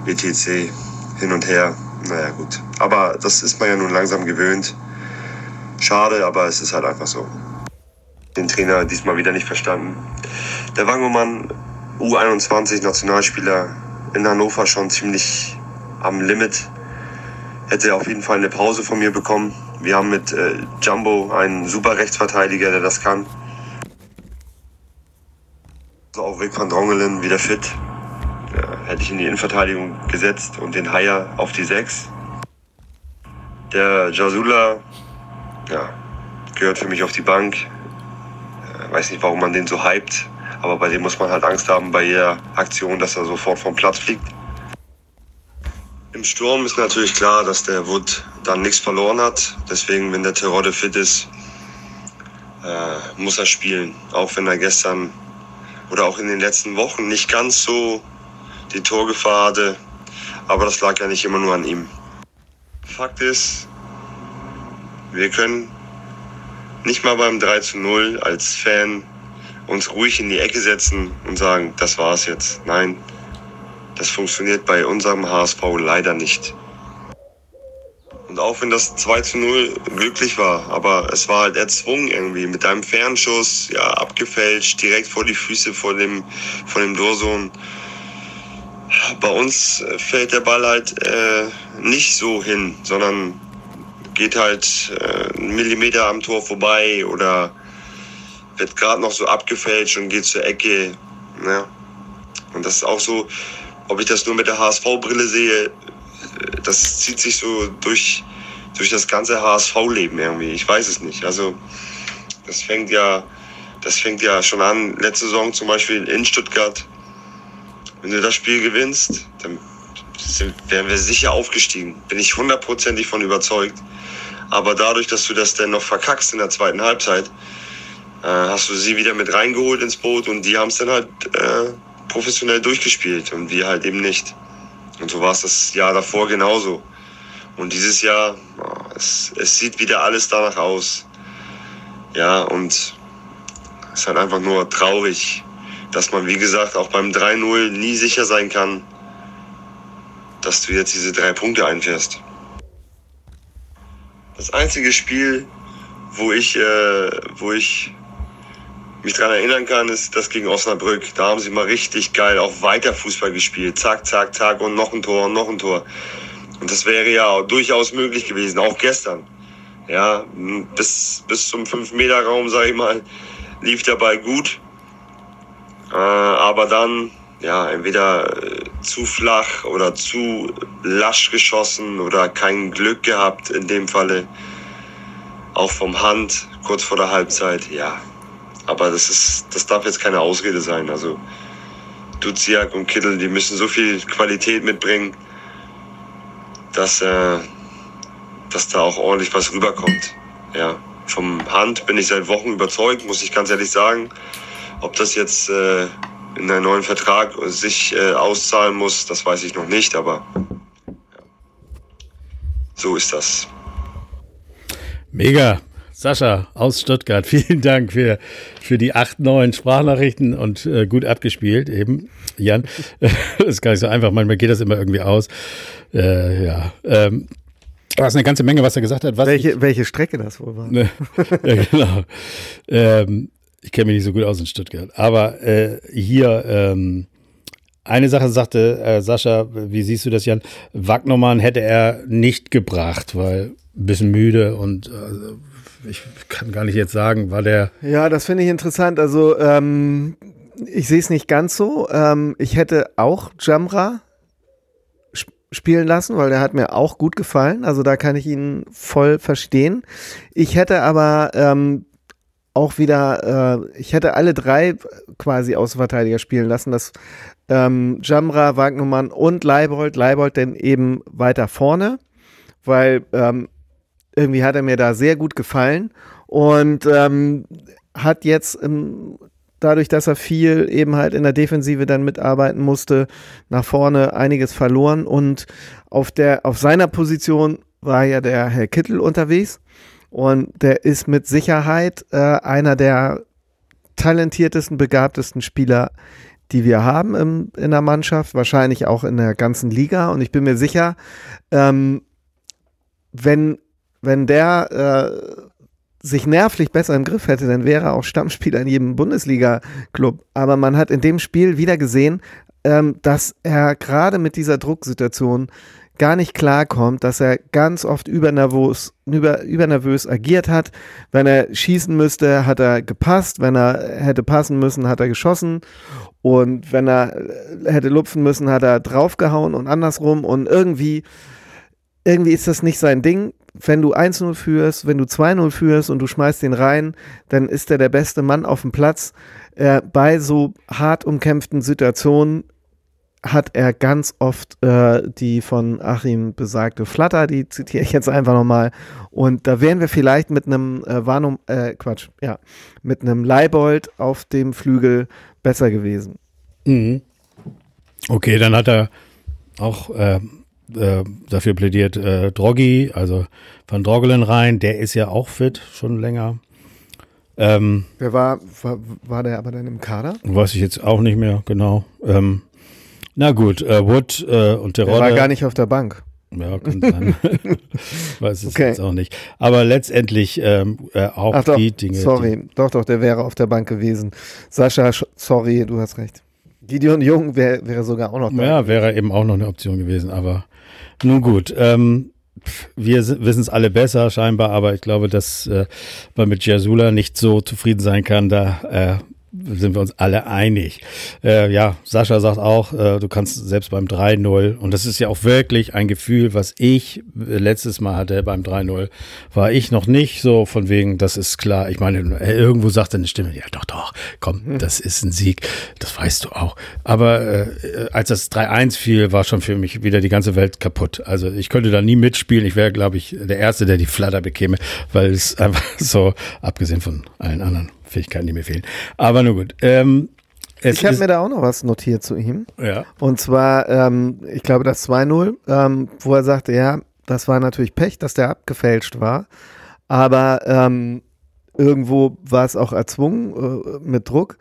etc. hin und her. Naja gut, aber das ist man ja nun langsam gewöhnt. Schade, aber es ist halt einfach so. Den Trainer diesmal wieder nicht verstanden. Der Wangomann, U21 Nationalspieler in Hannover schon ziemlich am Limit. Hätte auf jeden Fall eine Pause von mir bekommen. Wir haben mit äh, Jumbo einen super Rechtsverteidiger, der das kann. Also auch Rick van Drongelen wieder fit. Ja, hätte ich in die Innenverteidigung gesetzt und den Haier auf die 6. Der Jasula ja, gehört für mich auf die Bank. Ich weiß nicht, warum man den so hypt, aber bei dem muss man halt Angst haben bei jeder Aktion, dass er sofort vom Platz fliegt. Im Sturm ist natürlich klar, dass der Wood dann nichts verloren hat. Deswegen, wenn der Terodde fit ist, äh, muss er spielen. Auch wenn er gestern oder auch in den letzten Wochen nicht ganz so die Torgefahr hatte. Aber das lag ja nicht immer nur an ihm. Fakt ist, wir können nicht mal beim 3 zu 0 als Fan uns ruhig in die Ecke setzen und sagen, das war's jetzt. Nein, das funktioniert bei unserem HSV leider nicht. Und auch wenn das 2 zu 0 glücklich war, aber es war halt erzwungen irgendwie mit einem Fernschuss, ja, abgefälscht, direkt vor die Füße vor dem, von dem Dorsohn. Bei uns fällt der Ball halt äh, nicht so hin, sondern geht halt äh, einen Millimeter am Tor vorbei oder wird gerade noch so abgefälscht und geht zur Ecke. Ja. Und das ist auch so, ob ich das nur mit der HSV-Brille sehe, das zieht sich so durch, durch das ganze HSV-Leben irgendwie. Ich weiß es nicht. Also das fängt ja, das fängt ja schon an. Letzte Saison zum Beispiel in Stuttgart. Wenn du das Spiel gewinnst, dann wären wir sicher aufgestiegen. Bin ich hundertprozentig von überzeugt. Aber dadurch, dass du das dann noch verkackst in der zweiten Halbzeit, äh, hast du sie wieder mit reingeholt ins Boot und die haben es dann halt äh, professionell durchgespielt und wir halt eben nicht. Und so war es das Jahr davor genauso. Und dieses Jahr, es, es sieht wieder alles danach aus. Ja, und es ist halt einfach nur traurig, dass man, wie gesagt, auch beim 3-0 nie sicher sein kann, dass du jetzt diese drei Punkte einfährst. Das einzige Spiel, wo ich, äh, wo ich mich daran erinnern kann, ist das gegen Osnabrück. Da haben sie mal richtig geil auch weiter Fußball gespielt. Zack, zack, zack und noch ein Tor und noch ein Tor. Und das wäre ja durchaus möglich gewesen, auch gestern. Ja, bis, bis zum 5-Meter-Raum, sage ich mal, lief der Ball gut. Äh, aber dann, ja, entweder äh, zu flach oder zu lasch geschossen oder kein Glück gehabt in dem Falle. Auch vom Hand, kurz vor der Halbzeit, ja, aber das ist, das darf jetzt keine Ausrede sein. Also Duziak und Kittel, die müssen so viel Qualität mitbringen, dass, äh, dass da auch ordentlich was rüberkommt. Ja, vom Hand bin ich seit Wochen überzeugt, muss ich ganz ehrlich sagen. Ob das jetzt äh, in einem neuen Vertrag sich äh, auszahlen muss, das weiß ich noch nicht, aber ja. so ist das. Mega. Sascha aus Stuttgart, vielen Dank für, für die acht neuen Sprachnachrichten und äh, gut abgespielt eben. Jan, das ist gar nicht so einfach, manchmal geht das immer irgendwie aus. Äh, ja, ähm, Du hast eine ganze Menge, was er gesagt hat. welche, ich, welche Strecke das wohl war. Ne, ja, genau. ähm, ich kenne mich nicht so gut aus in Stuttgart. Aber äh, hier, ähm, eine Sache sagte äh, Sascha, wie siehst du das, Jan? Wagnermann hätte er nicht gebracht, weil ein bisschen müde und äh, ich kann gar nicht jetzt sagen, war der. Ja, das finde ich interessant. Also, ähm, ich sehe es nicht ganz so. Ähm, ich hätte auch Jamra spielen lassen, weil der hat mir auch gut gefallen. Also da kann ich ihn voll verstehen. Ich hätte aber ähm, auch wieder, äh, ich hätte alle drei quasi Außenverteidiger spielen lassen. Das ähm, Jamra, Wagnumann und Leibold. Leibold denn eben weiter vorne, weil ähm, irgendwie hat er mir da sehr gut gefallen und ähm, hat jetzt im dadurch, dass er viel eben halt in der Defensive dann mitarbeiten musste, nach vorne einiges verloren und auf der, auf seiner Position war ja der Herr Kittel unterwegs und der ist mit Sicherheit äh, einer der talentiertesten, begabtesten Spieler, die wir haben im, in der Mannschaft, wahrscheinlich auch in der ganzen Liga und ich bin mir sicher, ähm, wenn, wenn der äh, sich nervlich besser im Griff hätte, dann wäre er auch Stammspieler in jedem Bundesliga-Club. Aber man hat in dem Spiel wieder gesehen, ähm, dass er gerade mit dieser Drucksituation gar nicht klarkommt, dass er ganz oft übernervös, über, übernervös agiert hat. Wenn er schießen müsste, hat er gepasst. Wenn er hätte passen müssen, hat er geschossen. Und wenn er äh, hätte lupfen müssen, hat er draufgehauen und andersrum. Und irgendwie, irgendwie ist das nicht sein Ding wenn du 1-0 führst, wenn du 2-0 führst und du schmeißt den rein, dann ist er der beste Mann auf dem Platz. Äh, bei so hart umkämpften Situationen hat er ganz oft äh, die von Achim besagte Flatter, die zitiere ich jetzt einfach nochmal. Und da wären wir vielleicht mit einem äh, Warnung, äh, Quatsch, ja, mit einem Leibold auf dem Flügel besser gewesen. Mhm. Okay, dann hat er auch äh, äh, dafür plädiert äh, Droggi, also Van Drogelen rein, der ist ja auch fit, schon länger. Ähm, Wer war, war, war der aber dann im Kader? Weiß ich jetzt auch nicht mehr, genau. Ähm, na gut, äh, Wood äh, und der, der war gar nicht auf der Bank. Ja, kann sein. Weiß es okay. jetzt auch nicht. Aber letztendlich ähm, äh, auch Ach die doch, Dinge. Sorry, die doch, doch, der wäre auf der Bank gewesen. Sascha, sorry, du hast recht. Gideon Jung wär, wäre sogar auch noch da. Ja, wäre eben auch noch eine Option gewesen, aber nun gut, ähm, wir wissen es alle besser scheinbar, aber ich glaube, dass äh, man mit Jasula nicht so zufrieden sein kann. Da äh, sind wir uns alle einig. Äh, ja, Sascha sagt auch, äh, du kannst selbst beim 3-0, und das ist ja auch wirklich ein Gefühl, was ich letztes Mal hatte beim 3-0, war ich noch nicht so von wegen, das ist klar. Ich meine, äh, irgendwo sagt eine Stimme, ja doch, doch, komm, hm. das ist ein Sieg, das weißt du auch. Aber äh, als das 3-1 fiel, war schon für mich wieder die ganze Welt kaputt. Also ich könnte da nie mitspielen. Ich wäre, glaube ich, der Erste, der die Flatter bekäme, weil es einfach so, abgesehen von allen anderen Fähigkeiten, die mir fehlen. Aber nur gut. Ähm, ich habe mir da auch noch was notiert zu ihm. Ja. Und zwar, ähm, ich glaube, das 2-0, ähm, wo er sagte, ja, das war natürlich Pech, dass der abgefälscht war. Aber ähm, irgendwo war es auch erzwungen äh, mit Druck.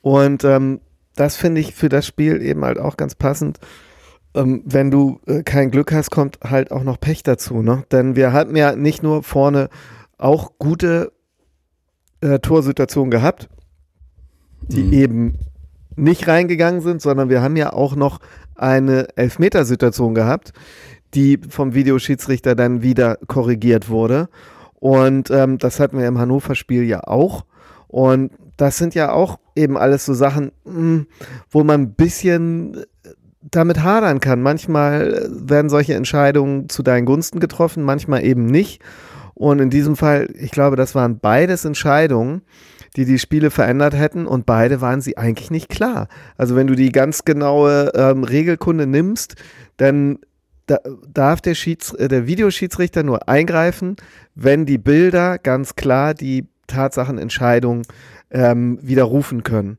Und ähm, das finde ich für das Spiel eben halt auch ganz passend. Ähm, wenn du äh, kein Glück hast, kommt halt auch noch Pech dazu. Ne? Denn wir hatten ja nicht nur vorne auch gute äh, Torsituationen gehabt, die mhm. eben nicht reingegangen sind, sondern wir haben ja auch noch eine Elfmetersituation gehabt, die vom Videoschiedsrichter dann wieder korrigiert wurde. Und ähm, das hatten wir im Hannover-Spiel ja auch. Und das sind ja auch eben alles so Sachen, mh, hm, wo man ein bisschen damit hadern kann. Manchmal werden solche Entscheidungen zu deinen Gunsten getroffen, manchmal eben nicht. Und in diesem Fall, ich glaube, das waren beides Entscheidungen, die die Spiele verändert hätten und beide waren sie eigentlich nicht klar. Also wenn du die ganz genaue ähm, Regelkunde nimmst, dann da, darf der, Schieds, äh, der Videoschiedsrichter nur eingreifen, wenn die Bilder ganz klar die Tatsachenentscheidung ähm, widerrufen können.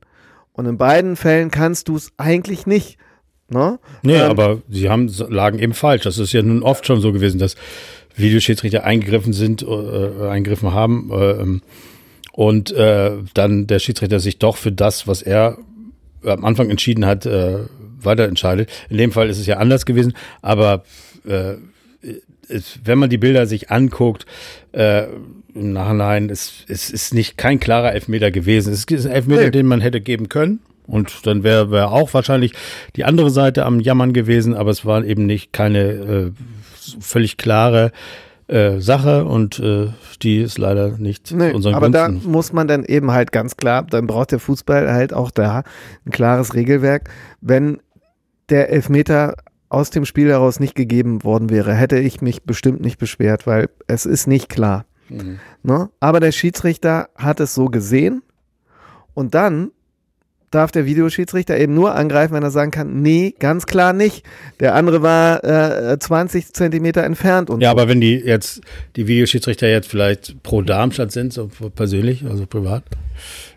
Und in beiden Fällen kannst du es eigentlich nicht. Ne? Nee, ähm, aber sie haben, lagen eben falsch. Das ist ja nun oft schon so gewesen, dass Videoschiedsrichter eingegriffen sind, äh, eingegriffen haben äh, ähm, und äh, dann der Schiedsrichter sich doch für das, was er am Anfang entschieden hat, äh, weiterentscheidet. In dem Fall ist es ja anders gewesen, aber äh, es, wenn man die Bilder sich anguckt, äh, im Nachhinein, es, es ist nicht kein klarer Elfmeter gewesen. Es ist ein Elfmeter, nee. den man hätte geben können. Und dann wäre wär auch wahrscheinlich die andere Seite am Jammern gewesen, aber es war eben nicht keine äh, völlig klare äh, Sache und äh, die ist leider nicht nee, unseren Aber Gunsten. da muss man dann eben halt ganz klar, dann braucht der Fußball halt auch da ein klares Regelwerk. Wenn der Elfmeter aus dem Spiel heraus nicht gegeben worden wäre, hätte ich mich bestimmt nicht beschwert, weil es ist nicht klar. Mhm. Ne? Aber der Schiedsrichter hat es so gesehen und dann darf der Videoschiedsrichter eben nur angreifen, wenn er sagen kann, nee, ganz klar nicht. Der andere war äh, 20 Zentimeter entfernt. Und ja, so. aber wenn die jetzt, die Videoschiedsrichter jetzt vielleicht pro Darmstadt sind, so persönlich, also privat.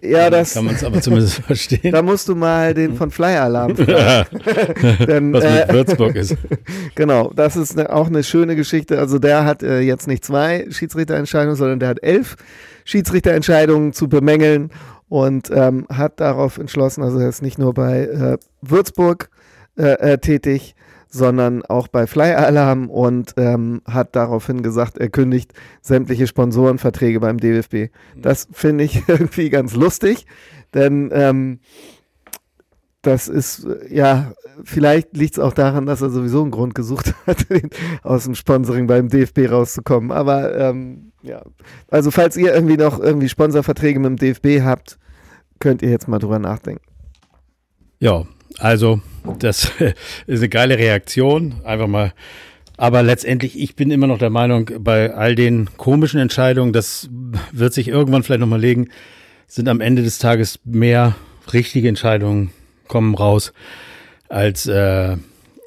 Ja, das kann man es aber zumindest verstehen. Da musst du mal den von Flyer Alarm fragen. Denn, Was mit äh, Würzburg ist. genau, das ist ne, auch eine schöne Geschichte. Also der hat äh, jetzt nicht zwei Schiedsrichterentscheidungen, sondern der hat elf Schiedsrichterentscheidungen zu bemängeln und ähm, hat darauf entschlossen, also er ist nicht nur bei äh, Würzburg äh, äh, tätig, sondern auch bei Fly Alarm und ähm, hat daraufhin gesagt, er kündigt sämtliche Sponsorenverträge beim DFB. Das finde ich irgendwie ganz lustig, denn ähm, das ist, ja, vielleicht liegt es auch daran, dass er sowieso einen Grund gesucht hat, aus dem Sponsoring beim DFB rauszukommen. Aber ähm, ja, also falls ihr irgendwie noch irgendwie Sponsorverträge mit dem DFB habt, könnt ihr jetzt mal drüber nachdenken. Ja, also das ist eine geile Reaktion. Einfach mal. Aber letztendlich, ich bin immer noch der Meinung, bei all den komischen Entscheidungen, das wird sich irgendwann vielleicht nochmal legen, sind am Ende des Tages mehr richtige Entscheidungen kommen raus, als äh,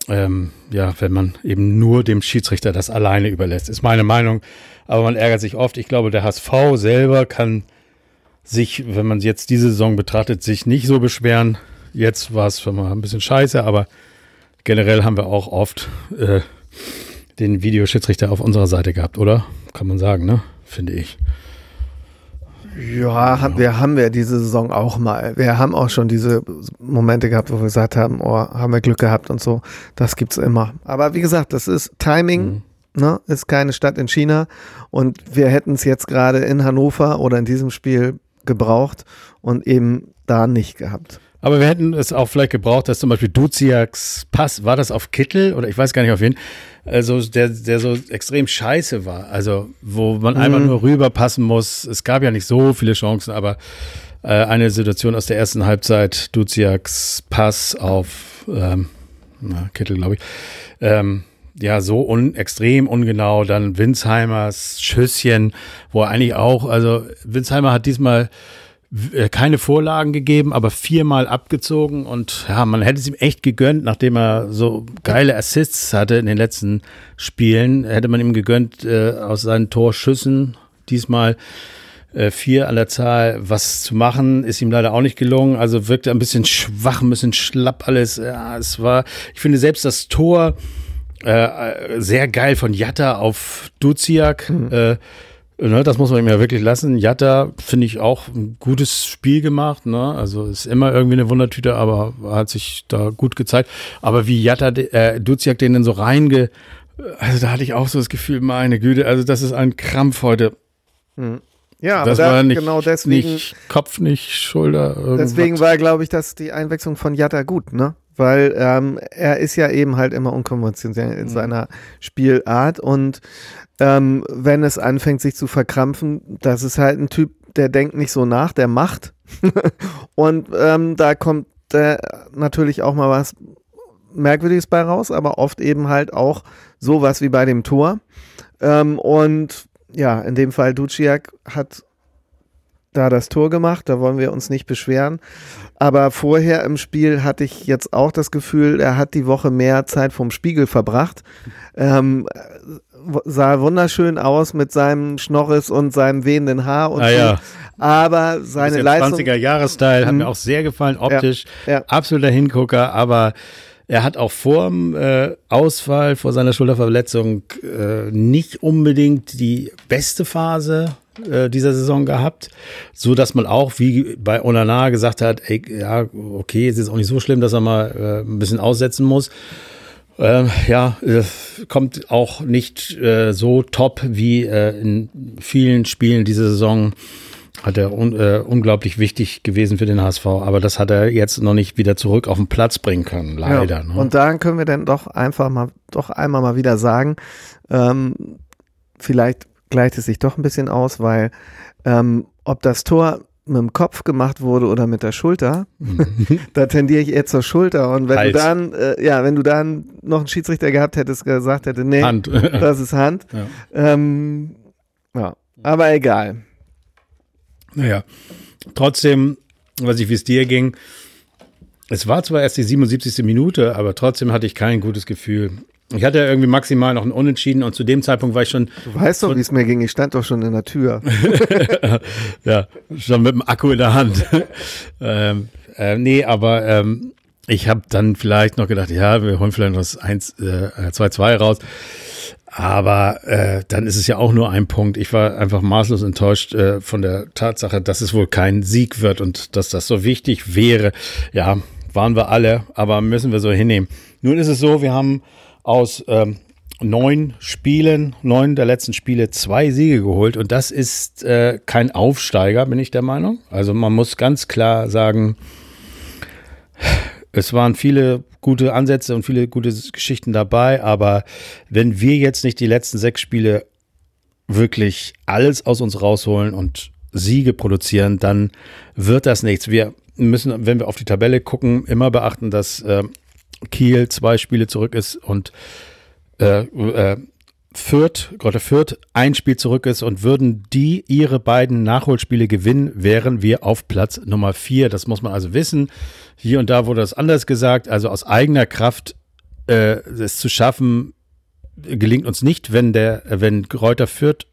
ähm, ja, wenn man eben nur dem Schiedsrichter das alleine überlässt. Ist meine Meinung. Aber man ärgert sich oft. Ich glaube, der HSV selber kann sich, wenn man jetzt diese Saison betrachtet, sich nicht so beschweren. Jetzt war es schon mal ein bisschen scheiße, aber generell haben wir auch oft äh, den Videoschiedsrichter auf unserer Seite gehabt, oder? Kann man sagen, ne? Finde ich. Ja, haben, wir haben wir diese Saison auch mal. Wir haben auch schon diese Momente gehabt, wo wir gesagt haben, oh, haben wir Glück gehabt und so. Das gibt's immer. Aber wie gesagt, das ist Timing. Mhm. Ne, ist keine Stadt in China und wir hätten es jetzt gerade in Hannover oder in diesem Spiel gebraucht und eben da nicht gehabt. Aber wir hätten es auch vielleicht gebraucht, dass zum Beispiel Duziaks Pass, war das auf Kittel oder ich weiß gar nicht auf wen, also der, der so extrem scheiße war. Also wo man mhm. einmal nur rüberpassen muss. Es gab ja nicht so viele Chancen, aber äh, eine Situation aus der ersten Halbzeit, Duziaks Pass auf ähm, na, Kittel, glaube ich. Ähm, ja, so un, extrem ungenau. Dann Winsheimers Schüsschen, wo er eigentlich auch, also Winsheimer hat diesmal äh, keine Vorlagen gegeben, aber viermal abgezogen und ja, man hätte es ihm echt gegönnt, nachdem er so geile Assists hatte in den letzten Spielen, hätte man ihm gegönnt äh, aus seinen Torschüssen diesmal äh, vier an der Zahl was zu machen, ist ihm leider auch nicht gelungen. Also wirkte ein bisschen schwach, ein bisschen schlapp alles. Ja, es war, ich finde selbst das Tor äh, sehr geil von Jatta auf Duziak. Mhm. Äh, Ne, das muss man ihm ja wirklich lassen. Jatta finde ich auch ein gutes Spiel gemacht. Ne? Also ist immer irgendwie eine Wundertüte, aber hat sich da gut gezeigt. Aber wie Jatta, äh, Duziak den dann so reinge... Also da hatte ich auch so das Gefühl, meine Güte, also das ist ein Krampf heute. Hm. Ja, das aber war nicht, genau deswegen, nicht Kopf, nicht Schulter. Irgendwas. Deswegen war, glaube ich, dass die Einwechslung von Jatta gut, ne? Weil ähm, er ist ja eben halt immer unkonventionell in mhm. seiner Spielart und ähm, wenn es anfängt, sich zu verkrampfen, das ist halt ein Typ, der denkt nicht so nach, der macht. und ähm, da kommt äh, natürlich auch mal was Merkwürdiges bei raus, aber oft eben halt auch sowas wie bei dem Tor. Ähm, und ja, in dem Fall Duciak hat da das Tor gemacht, da wollen wir uns nicht beschweren. Aber vorher im Spiel hatte ich jetzt auch das Gefühl, er hat die Woche mehr Zeit vom Spiegel verbracht. Ähm, sah wunderschön aus mit seinem Schnorris und seinem wehenden Haar und ah, so. Ja. aber seine Leistung. 20er Jahres-Style hat mir mhm. auch sehr gefallen, optisch. Ja, ja. Absoluter Hingucker, aber er hat auch vor dem äh, Ausfall, vor seiner Schulterverletzung äh, nicht unbedingt die beste Phase äh, dieser Saison gehabt, so dass man auch wie bei Onana gesagt hat, ey, ja, okay, es ist auch nicht so schlimm, dass er mal äh, ein bisschen aussetzen muss. Ähm, ja, äh, kommt auch nicht äh, so top wie äh, in vielen Spielen diese Saison hat er un, äh, unglaublich wichtig gewesen für den HSV, aber das hat er jetzt noch nicht wieder zurück auf den Platz bringen können, leider. Ja, ne? Und dann können wir dann doch einfach mal, doch einmal mal wieder sagen, ähm, vielleicht gleicht es sich doch ein bisschen aus, weil ähm, ob das Tor mit dem Kopf gemacht wurde oder mit der Schulter, da tendiere ich eher zur Schulter. Und wenn Hals. du dann, äh, ja, wenn du dann noch einen Schiedsrichter gehabt hättest, gesagt hätte, nee, Hand. das ist Hand. Ja. Ähm, ja. Aber egal. Naja, trotzdem, weiß ich, wie es dir ging. Es war zwar erst die 77. Minute, aber trotzdem hatte ich kein gutes Gefühl. Ich hatte irgendwie maximal noch einen Unentschieden und zu dem Zeitpunkt war ich schon. Du weißt doch, wie es mir ging. Ich stand doch schon in der Tür. ja, schon mit dem Akku in der Hand. ähm, äh, nee, aber ähm, ich habe dann vielleicht noch gedacht, ja, wir holen vielleicht noch das 2-2 äh, raus. Aber äh, dann ist es ja auch nur ein Punkt. Ich war einfach maßlos enttäuscht äh, von der Tatsache, dass es wohl kein Sieg wird und dass das so wichtig wäre. Ja, waren wir alle, aber müssen wir so hinnehmen. Nun ist es so, wir haben aus ähm, neun Spielen, neun der letzten Spiele, zwei Siege geholt und das ist äh, kein Aufsteiger, bin ich der Meinung. Also man muss ganz klar sagen, es waren viele gute Ansätze und viele gute Geschichten dabei, aber wenn wir jetzt nicht die letzten sechs Spiele wirklich alles aus uns rausholen und Siege produzieren, dann wird das nichts. Wir müssen, wenn wir auf die Tabelle gucken, immer beachten, dass äh, Kiel zwei Spiele zurück ist und äh, äh, Fürth, Grotter Fürth ein Spiel zurück ist und würden die ihre beiden Nachholspiele gewinnen, wären wir auf Platz Nummer vier. Das muss man also wissen. Hier und da wurde das anders gesagt. Also aus eigener Kraft äh, es zu schaffen, gelingt uns nicht, wenn der, wenn Kräuter Fürth,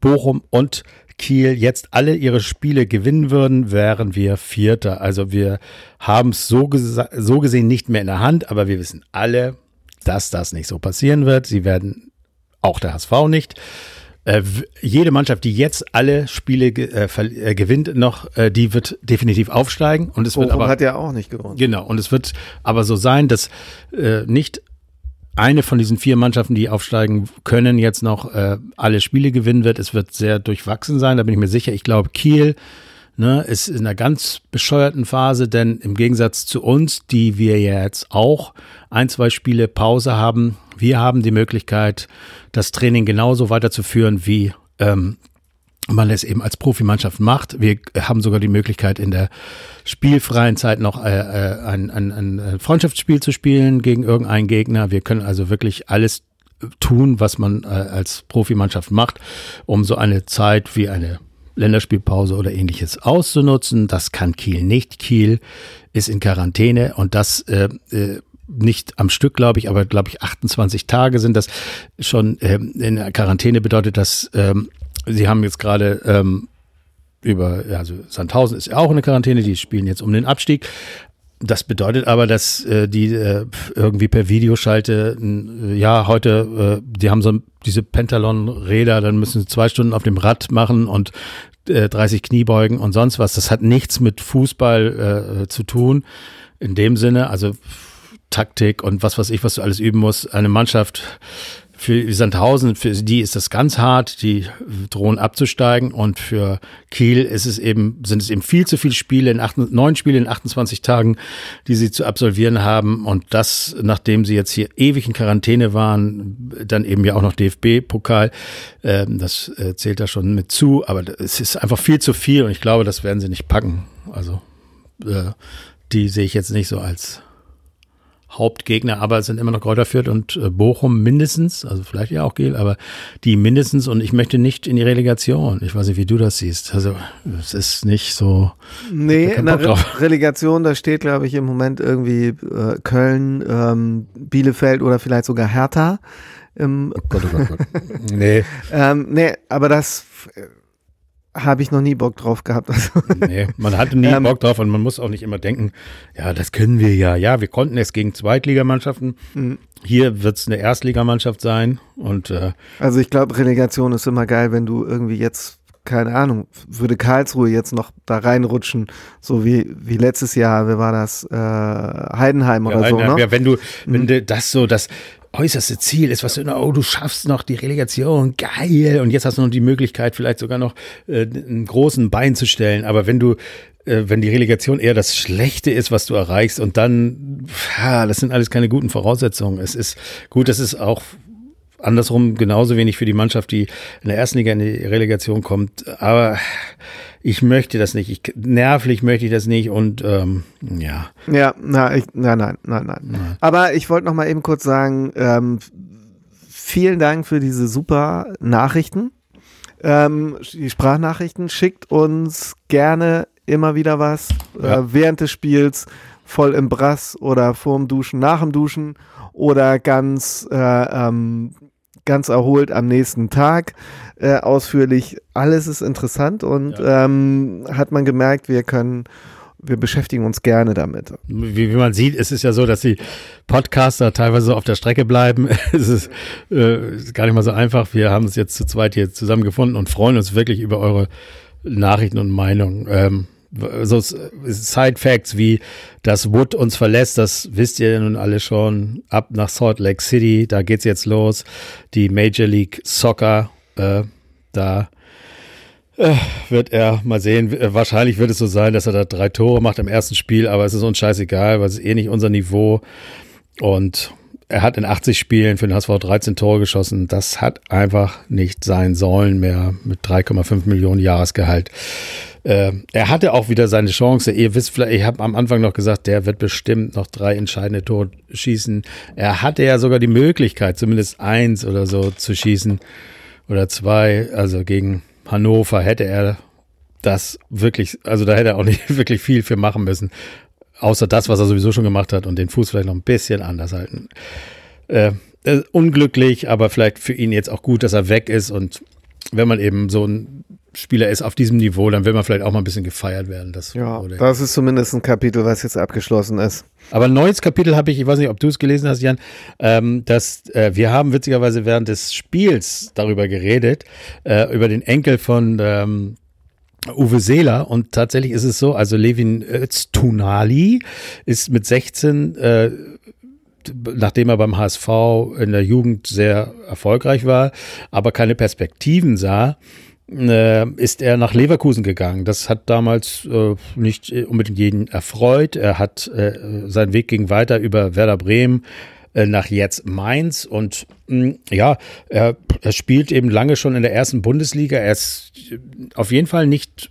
Bochum und Kiel jetzt alle ihre Spiele gewinnen würden, wären wir Vierter. Also wir haben es so, so gesehen nicht mehr in der Hand, aber wir wissen alle, dass das nicht so passieren wird. Sie werden auch der HSV nicht. Äh, jede Mannschaft, die jetzt alle Spiele äh, äh, gewinnt, noch, äh, die wird definitiv aufsteigen. Und es Bochum wird aber hat ja auch nicht gewonnen. Genau. Und es wird aber so sein, dass äh, nicht eine von diesen vier Mannschaften, die aufsteigen können, jetzt noch äh, alle Spiele gewinnen wird. Es wird sehr durchwachsen sein. Da bin ich mir sicher. Ich glaube, Kiel ne, ist in einer ganz bescheuerten Phase, denn im Gegensatz zu uns, die wir jetzt auch ein, zwei Spiele Pause haben, wir haben die Möglichkeit, das Training genauso weiterzuführen, wie ähm, man es eben als Profimannschaft macht. Wir haben sogar die Möglichkeit, in der spielfreien Zeit noch äh, äh ein, ein, ein Freundschaftsspiel zu spielen gegen irgendeinen Gegner. Wir können also wirklich alles tun, was man äh, als Profimannschaft macht, um so eine Zeit wie eine Länderspielpause oder ähnliches auszunutzen. Das kann Kiel nicht. Kiel ist in Quarantäne und das äh, äh, nicht am Stück, glaube ich, aber glaube ich 28 Tage sind das schon ähm, in Quarantäne bedeutet das, ähm, sie haben jetzt gerade ähm, über, ja, also Sandhausen ist ja auch in der Quarantäne, die spielen jetzt um den Abstieg. Das bedeutet aber, dass äh, die äh, irgendwie per Videoschalte, äh, ja, heute, äh, die haben so diese Pentalon-Räder, dann müssen sie zwei Stunden auf dem Rad machen und äh, 30 Kniebeugen und sonst was. Das hat nichts mit Fußball äh, zu tun. In dem Sinne, also Taktik und was weiß ich, was du alles üben musst. Eine Mannschaft für Sandhausen, für die ist das ganz hart, die drohen abzusteigen. Und für Kiel ist es eben, sind es eben viel zu viele Spiele in acht, neun Spiele in 28 Tagen, die sie zu absolvieren haben. Und das, nachdem sie jetzt hier ewig in Quarantäne waren, dann eben ja auch noch DFB-Pokal, äh, das äh, zählt da schon mit zu, aber es ist einfach viel zu viel und ich glaube, das werden sie nicht packen. Also äh, die sehe ich jetzt nicht so als Hauptgegner, aber es sind immer noch Kräuter Fürth und äh, Bochum mindestens, also vielleicht ja auch Gel, aber die mindestens und ich möchte nicht in die Relegation. Ich weiß nicht, wie du das siehst. Also es ist nicht so. Nee, in der Re Relegation, da steht, glaube ich, im Moment irgendwie äh, Köln, ähm, Bielefeld oder vielleicht sogar Hertha. Im oh Gott, oh Gott, oh Gott. nee. ähm, nee, aber das habe ich noch nie Bock drauf gehabt. Also, nee, man hatte nie ähm, Bock drauf und man muss auch nicht immer denken, ja, das können wir ja. Ja, wir konnten es gegen Zweitligamannschaften. Mhm. Hier wird es eine Erstligamannschaft sein. Und, äh, also ich glaube, Relegation ist immer geil, wenn du irgendwie jetzt keine Ahnung, würde Karlsruhe jetzt noch da reinrutschen, so wie, wie letztes Jahr, wer war das, äh, Heidenheim oder ja, so, ne? Ja, wenn du, wenn mhm. du das so, das äußerste Ziel ist, was du, oh, du schaffst noch die Relegation, geil, und jetzt hast du noch die Möglichkeit, vielleicht sogar noch äh, einen großen Bein zu stellen, aber wenn du äh, wenn die Relegation eher das Schlechte ist, was du erreichst und dann, ja, das sind alles keine guten Voraussetzungen. Es ist gut, das ist auch andersrum genauso wenig für die Mannschaft, die in der ersten Liga in die Relegation kommt. Aber ich möchte das nicht. Ich, nervlich möchte ich das nicht und ähm, ja. Ja, na, ich, nein, nein, nein, nein. nein. Aber ich wollte noch mal eben kurz sagen, ähm, vielen Dank für diese super Nachrichten. Ähm, die Sprachnachrichten schickt uns gerne immer wieder was ja. äh, während des Spiels voll im Brass oder vorm Duschen, nach dem Duschen oder ganz äh, ähm, ganz erholt am nächsten Tag äh, ausführlich. Alles ist interessant und ja. ähm, hat man gemerkt, wir können wir beschäftigen uns gerne damit. Wie, wie, man sieht, es ist ja so, dass die Podcaster teilweise auf der Strecke bleiben. es ist, äh, gar nicht mal so einfach. Wir haben uns jetzt zu zweit hier zusammengefunden und freuen uns wirklich über eure Nachrichten und Meinungen. Ähm, so Side Facts wie, dass Wood uns verlässt, das wisst ihr nun alle schon. Ab nach Salt Lake City, da geht's jetzt los. Die Major League Soccer, äh, da äh, wird er mal sehen. Wahrscheinlich wird es so sein, dass er da drei Tore macht im ersten Spiel, aber es ist uns scheißegal, weil es ist eh nicht unser Niveau. Und er hat in 80 Spielen für den HSV 13 Tore geschossen. Das hat einfach nicht sein sollen mehr mit 3,5 Millionen Jahresgehalt. Äh, er hatte auch wieder seine Chance. Ihr wisst vielleicht, ich habe am Anfang noch gesagt, der wird bestimmt noch drei entscheidende Tore schießen. Er hatte ja sogar die Möglichkeit, zumindest eins oder so zu schießen oder zwei. Also gegen Hannover hätte er das wirklich, also da hätte er auch nicht wirklich viel für machen müssen. Außer das, was er sowieso schon gemacht hat und den Fuß vielleicht noch ein bisschen anders halten. Äh, äh, unglücklich, aber vielleicht für ihn jetzt auch gut, dass er weg ist und wenn man eben so ein Spieler ist auf diesem Niveau, dann will man vielleicht auch mal ein bisschen gefeiert werden. Das, ja, das ist zumindest ein Kapitel, was jetzt abgeschlossen ist. Aber ein neues Kapitel habe ich, ich weiß nicht, ob du es gelesen hast, Jan, ähm, dass äh, wir haben witzigerweise während des Spiels darüber geredet, äh, über den Enkel von ähm, Uwe Seeler und tatsächlich ist es so, also Levin Öztunali ist mit 16 äh, nachdem er beim HSV in der Jugend sehr erfolgreich war, aber keine Perspektiven sah, äh, ist er nach Leverkusen gegangen. Das hat damals äh, nicht unbedingt jeden erfreut. Er hat äh, seinen Weg ging weiter über Werder Bremen äh, nach jetzt Mainz und mh, hm, ja, er, er spielt eben lange schon in der ersten Bundesliga. Er ist auf jeden Fall nicht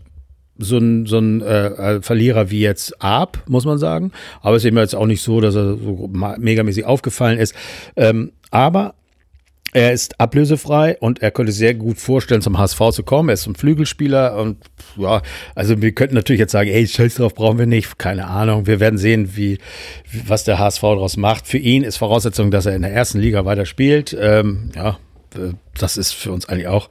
so ein, so ein äh, Verlierer wie jetzt Arp, muss man sagen. Aber es ist eben jetzt auch nicht so, dass er so megamäßig aufgefallen ist. Ähm, aber er ist ablösefrei und er könnte sehr gut vorstellen, zum HSV zu kommen. Er ist ein Flügelspieler und ja, also wir könnten natürlich jetzt sagen, ey, Scheiß drauf brauchen wir nicht. Keine Ahnung. Wir werden sehen, wie, was der HSV daraus macht. Für ihn ist Voraussetzung, dass er in der ersten Liga weiter spielt. Ähm, ja, äh, das ist für uns eigentlich auch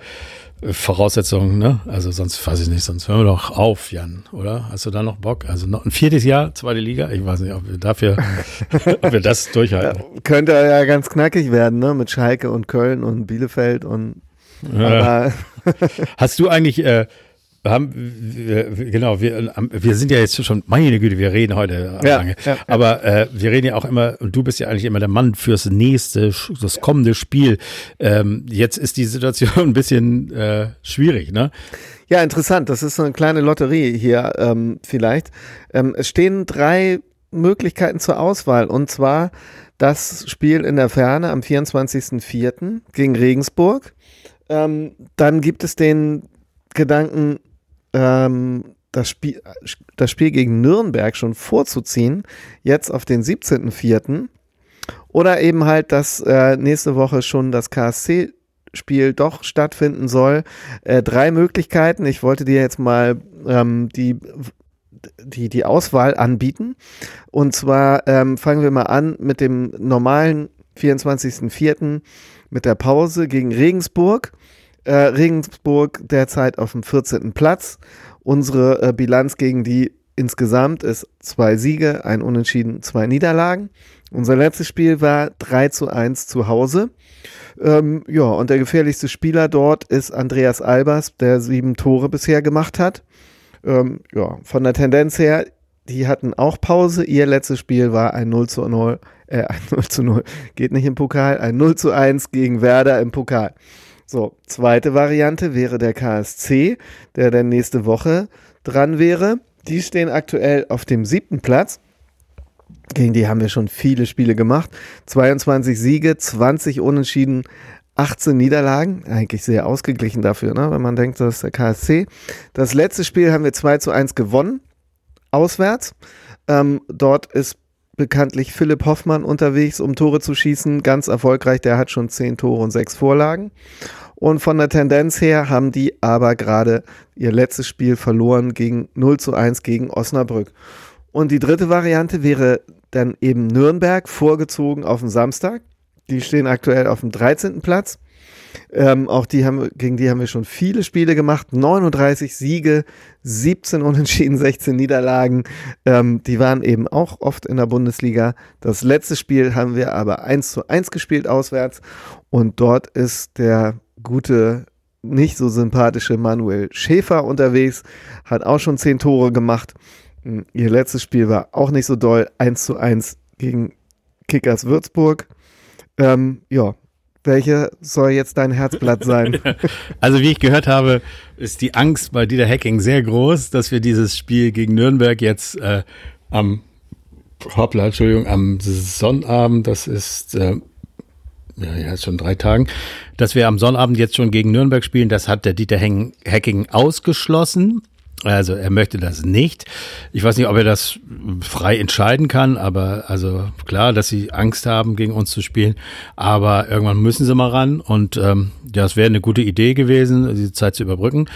Voraussetzungen, ne? Also sonst weiß ich nicht, sonst hören wir doch auf, Jan, oder? Hast du da noch Bock? Also noch ein viertes Jahr, zweite Liga? Ich weiß nicht, ob wir dafür, ob wir das durchhalten. Ja, könnte ja ganz knackig werden, ne? Mit Schalke und Köln und Bielefeld und ja. Hast du eigentlich äh, haben, wir, genau, wir, wir sind ja jetzt schon, meine Güte, wir reden heute ja, lange. Ja, aber äh, wir reden ja auch immer, und du bist ja eigentlich immer der Mann fürs nächste, das kommende Spiel. Ähm, jetzt ist die Situation ein bisschen äh, schwierig, ne? Ja, interessant. Das ist so eine kleine Lotterie hier ähm, vielleicht. Ähm, es stehen drei Möglichkeiten zur Auswahl. Und zwar das Spiel in der Ferne am 24.04. gegen Regensburg. Ähm, dann gibt es den Gedanken, ähm, das, Spiel, das Spiel gegen Nürnberg schon vorzuziehen, jetzt auf den 17.04. Oder eben halt, dass äh, nächste Woche schon das KSC Spiel doch stattfinden soll. Äh, drei Möglichkeiten. Ich wollte dir jetzt mal ähm, die, die, die Auswahl anbieten. Und zwar ähm, fangen wir mal an mit dem normalen 24.04. mit der Pause gegen Regensburg. Äh, Regensburg derzeit auf dem 14. Platz. Unsere äh, Bilanz gegen die insgesamt ist zwei Siege, ein Unentschieden, zwei Niederlagen. Unser letztes Spiel war 3 zu 1 zu Hause. Ähm, ja, und der gefährlichste Spieler dort ist Andreas Albers, der sieben Tore bisher gemacht hat. Ähm, ja, von der Tendenz her, die hatten auch Pause. Ihr letztes Spiel war ein 0 zu 0, äh, ein 0 zu 0, geht nicht im Pokal, ein 0 zu 1 gegen Werder im Pokal. So, zweite Variante wäre der KSC, der dann nächste Woche dran wäre. Die stehen aktuell auf dem siebten Platz. Gegen die haben wir schon viele Spiele gemacht. 22 Siege, 20 Unentschieden, 18 Niederlagen. Eigentlich sehr ausgeglichen dafür, ne? wenn man denkt, das ist der KSC. Das letzte Spiel haben wir 2 zu 1 gewonnen, auswärts. Ähm, dort ist bekanntlich Philipp Hoffmann unterwegs, um Tore zu schießen. Ganz erfolgreich, der hat schon 10 Tore und 6 Vorlagen. Und von der Tendenz her haben die aber gerade ihr letztes Spiel verloren gegen 0 zu 1 gegen Osnabrück. Und die dritte Variante wäre dann eben Nürnberg vorgezogen auf den Samstag. Die stehen aktuell auf dem 13. Platz. Ähm, auch die haben, gegen die haben wir schon viele Spiele gemacht. 39 Siege, 17 Unentschieden, 16 Niederlagen. Ähm, die waren eben auch oft in der Bundesliga. Das letzte Spiel haben wir aber 1 zu 1 gespielt auswärts. Und dort ist der gute, nicht so sympathische Manuel Schäfer unterwegs. Hat auch schon 10 Tore gemacht. Hm, ihr letztes Spiel war auch nicht so doll. 1 zu 1 gegen Kickers Würzburg. Ähm, ja, welche soll jetzt dein Herzblatt sein? Also wie ich gehört habe, ist die Angst bei Dieter Hacking sehr groß, dass wir dieses Spiel gegen Nürnberg jetzt äh, am Hoppla, Entschuldigung, am Sonnabend, das ist äh, ja, ja, schon drei Tagen, dass wir am Sonnabend jetzt schon gegen Nürnberg spielen, das hat der Dieter Hacking ausgeschlossen. Also er möchte das nicht. Ich weiß nicht, ob er das frei entscheiden kann, aber also klar, dass sie Angst haben, gegen uns zu spielen. Aber irgendwann müssen sie mal ran und ähm, ja, es wäre eine gute Idee gewesen, diese Zeit zu überbrücken.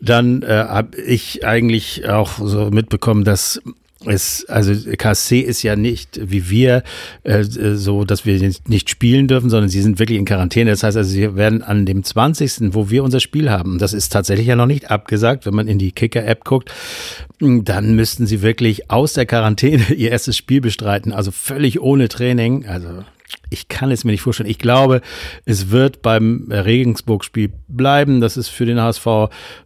Dann äh, habe ich eigentlich auch so mitbekommen, dass es, also KSC ist ja nicht wie wir äh, so, dass wir nicht spielen dürfen, sondern sie sind wirklich in Quarantäne. Das heißt also, sie werden an dem 20., wo wir unser Spiel haben, das ist tatsächlich ja noch nicht abgesagt, wenn man in die Kicker-App guckt, dann müssten sie wirklich aus der Quarantäne ihr erstes Spiel bestreiten, also völlig ohne Training. Also ich kann es mir nicht vorstellen. Ich glaube, es wird beim Regensburg-Spiel bleiben. Das ist für den HSV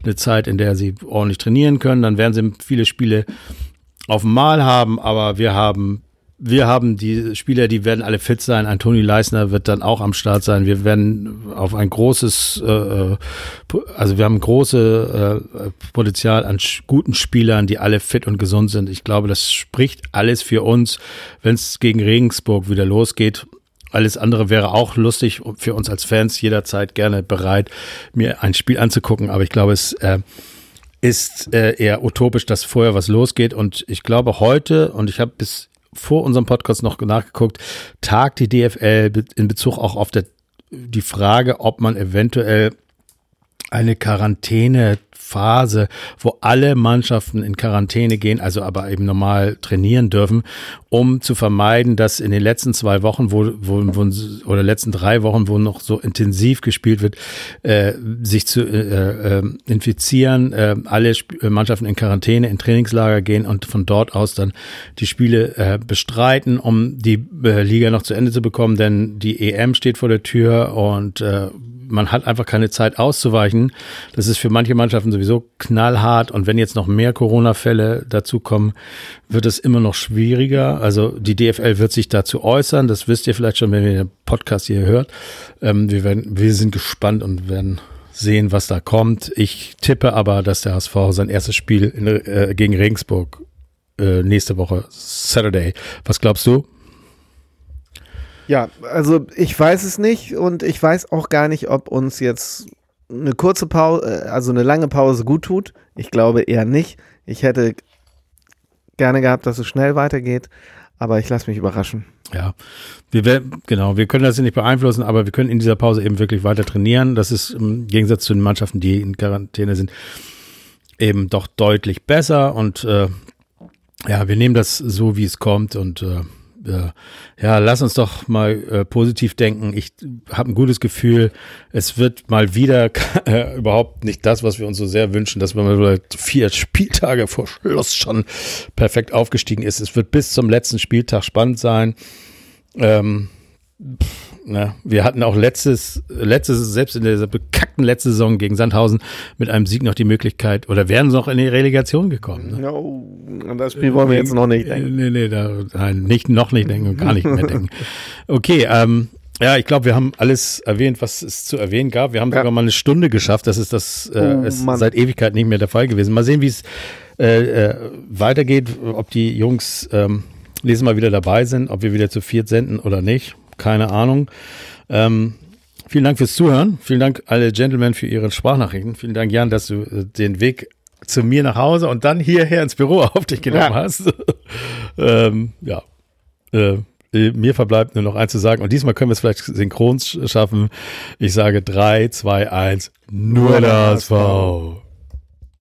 eine Zeit, in der sie ordentlich trainieren können. Dann werden sie viele Spiele auf dem Mal haben, aber wir haben wir haben die Spieler, die werden alle fit sein. Antoni Leisner wird dann auch am Start sein. Wir werden auf ein großes, äh, äh also wir haben große äh, Potenzial an guten Spielern, die alle fit und gesund sind. Ich glaube, das spricht alles für uns, wenn es gegen Regensburg wieder losgeht. Alles andere wäre auch lustig für uns als Fans jederzeit gerne bereit, mir ein Spiel anzugucken. Aber ich glaube, es äh, ist äh, eher utopisch, dass vorher was losgeht. Und ich glaube heute, und ich habe bis vor unserem Podcast noch nachgeguckt, tagt die DFL in Bezug auch auf der, die Frage, ob man eventuell eine Quarantäne Phase, wo alle Mannschaften in Quarantäne gehen, also aber eben normal trainieren dürfen, um zu vermeiden, dass in den letzten zwei Wochen, wo, wo, wo oder letzten drei Wochen, wo noch so intensiv gespielt wird, äh, sich zu äh, äh, infizieren, äh, alle Sp äh, Mannschaften in Quarantäne, in Trainingslager gehen und von dort aus dann die Spiele äh, bestreiten, um die äh, Liga noch zu Ende zu bekommen, denn die EM steht vor der Tür und äh, man hat einfach keine Zeit auszuweichen. Das ist für manche Mannschaften sowieso knallhart. Und wenn jetzt noch mehr Corona-Fälle dazukommen, wird es immer noch schwieriger. Also die DFL wird sich dazu äußern. Das wisst ihr vielleicht schon, wenn ihr den Podcast hier hört. Ähm, wir, werden, wir sind gespannt und werden sehen, was da kommt. Ich tippe aber, dass der HSV sein erstes Spiel in, äh, gegen Regensburg äh, nächste Woche, Saturday. Was glaubst du? Ja, also ich weiß es nicht und ich weiß auch gar nicht, ob uns jetzt eine kurze Pause, äh, also eine lange Pause gut tut. Ich glaube eher nicht. Ich hätte gerne gehabt, dass es schnell weitergeht, aber ich lasse mich überraschen. Ja, wir werden, genau, wir können das nicht beeinflussen, aber wir können in dieser Pause eben wirklich weiter trainieren. Das ist im Gegensatz zu den Mannschaften, die in Quarantäne sind, eben doch deutlich besser und äh, ja, wir nehmen das so, wie es kommt und äh, äh, ja, lass uns doch mal äh, positiv denken. Ich habe ein gutes Gefühl, es wird mal wieder äh, überhaupt nicht das, was wir uns so sehr wünschen, dass man mal vier Spieltage vor Schluss schon perfekt aufgestiegen ist. Es wird bis zum letzten Spieltag spannend sein. Ähm, pff, Ne? Wir hatten auch letztes, letztes, selbst in der bekackten letzte Saison gegen Sandhausen mit einem Sieg noch die Möglichkeit oder wären sie noch in die Relegation gekommen. Ne? No, an das Spiel wollen wir jetzt noch nicht denken. Nee, nee, da, nein, nicht, noch nicht denken und gar nicht mehr denken. Okay, ähm, ja, ich glaube, wir haben alles erwähnt, was es zu erwähnen gab. Wir haben ja. sogar mal eine Stunde geschafft. Das ist das äh, oh, ist seit Ewigkeit nicht mehr der Fall gewesen. Mal sehen, wie es äh, äh, weitergeht, ob die Jungs ähm, nächstes Mal wieder dabei sind, ob wir wieder zu viert senden oder nicht keine Ahnung. Ähm, vielen Dank fürs Zuhören. Vielen Dank alle Gentlemen für Ihre Sprachnachrichten. Vielen Dank, Jan, dass du äh, den Weg zu mir nach Hause und dann hierher ins Büro auf dich genommen ja. hast. ähm, ja. Äh, mir verbleibt nur noch eins zu sagen. Und diesmal können wir es vielleicht synchron schaffen. Ich sage 3, 2, 1, nur das V.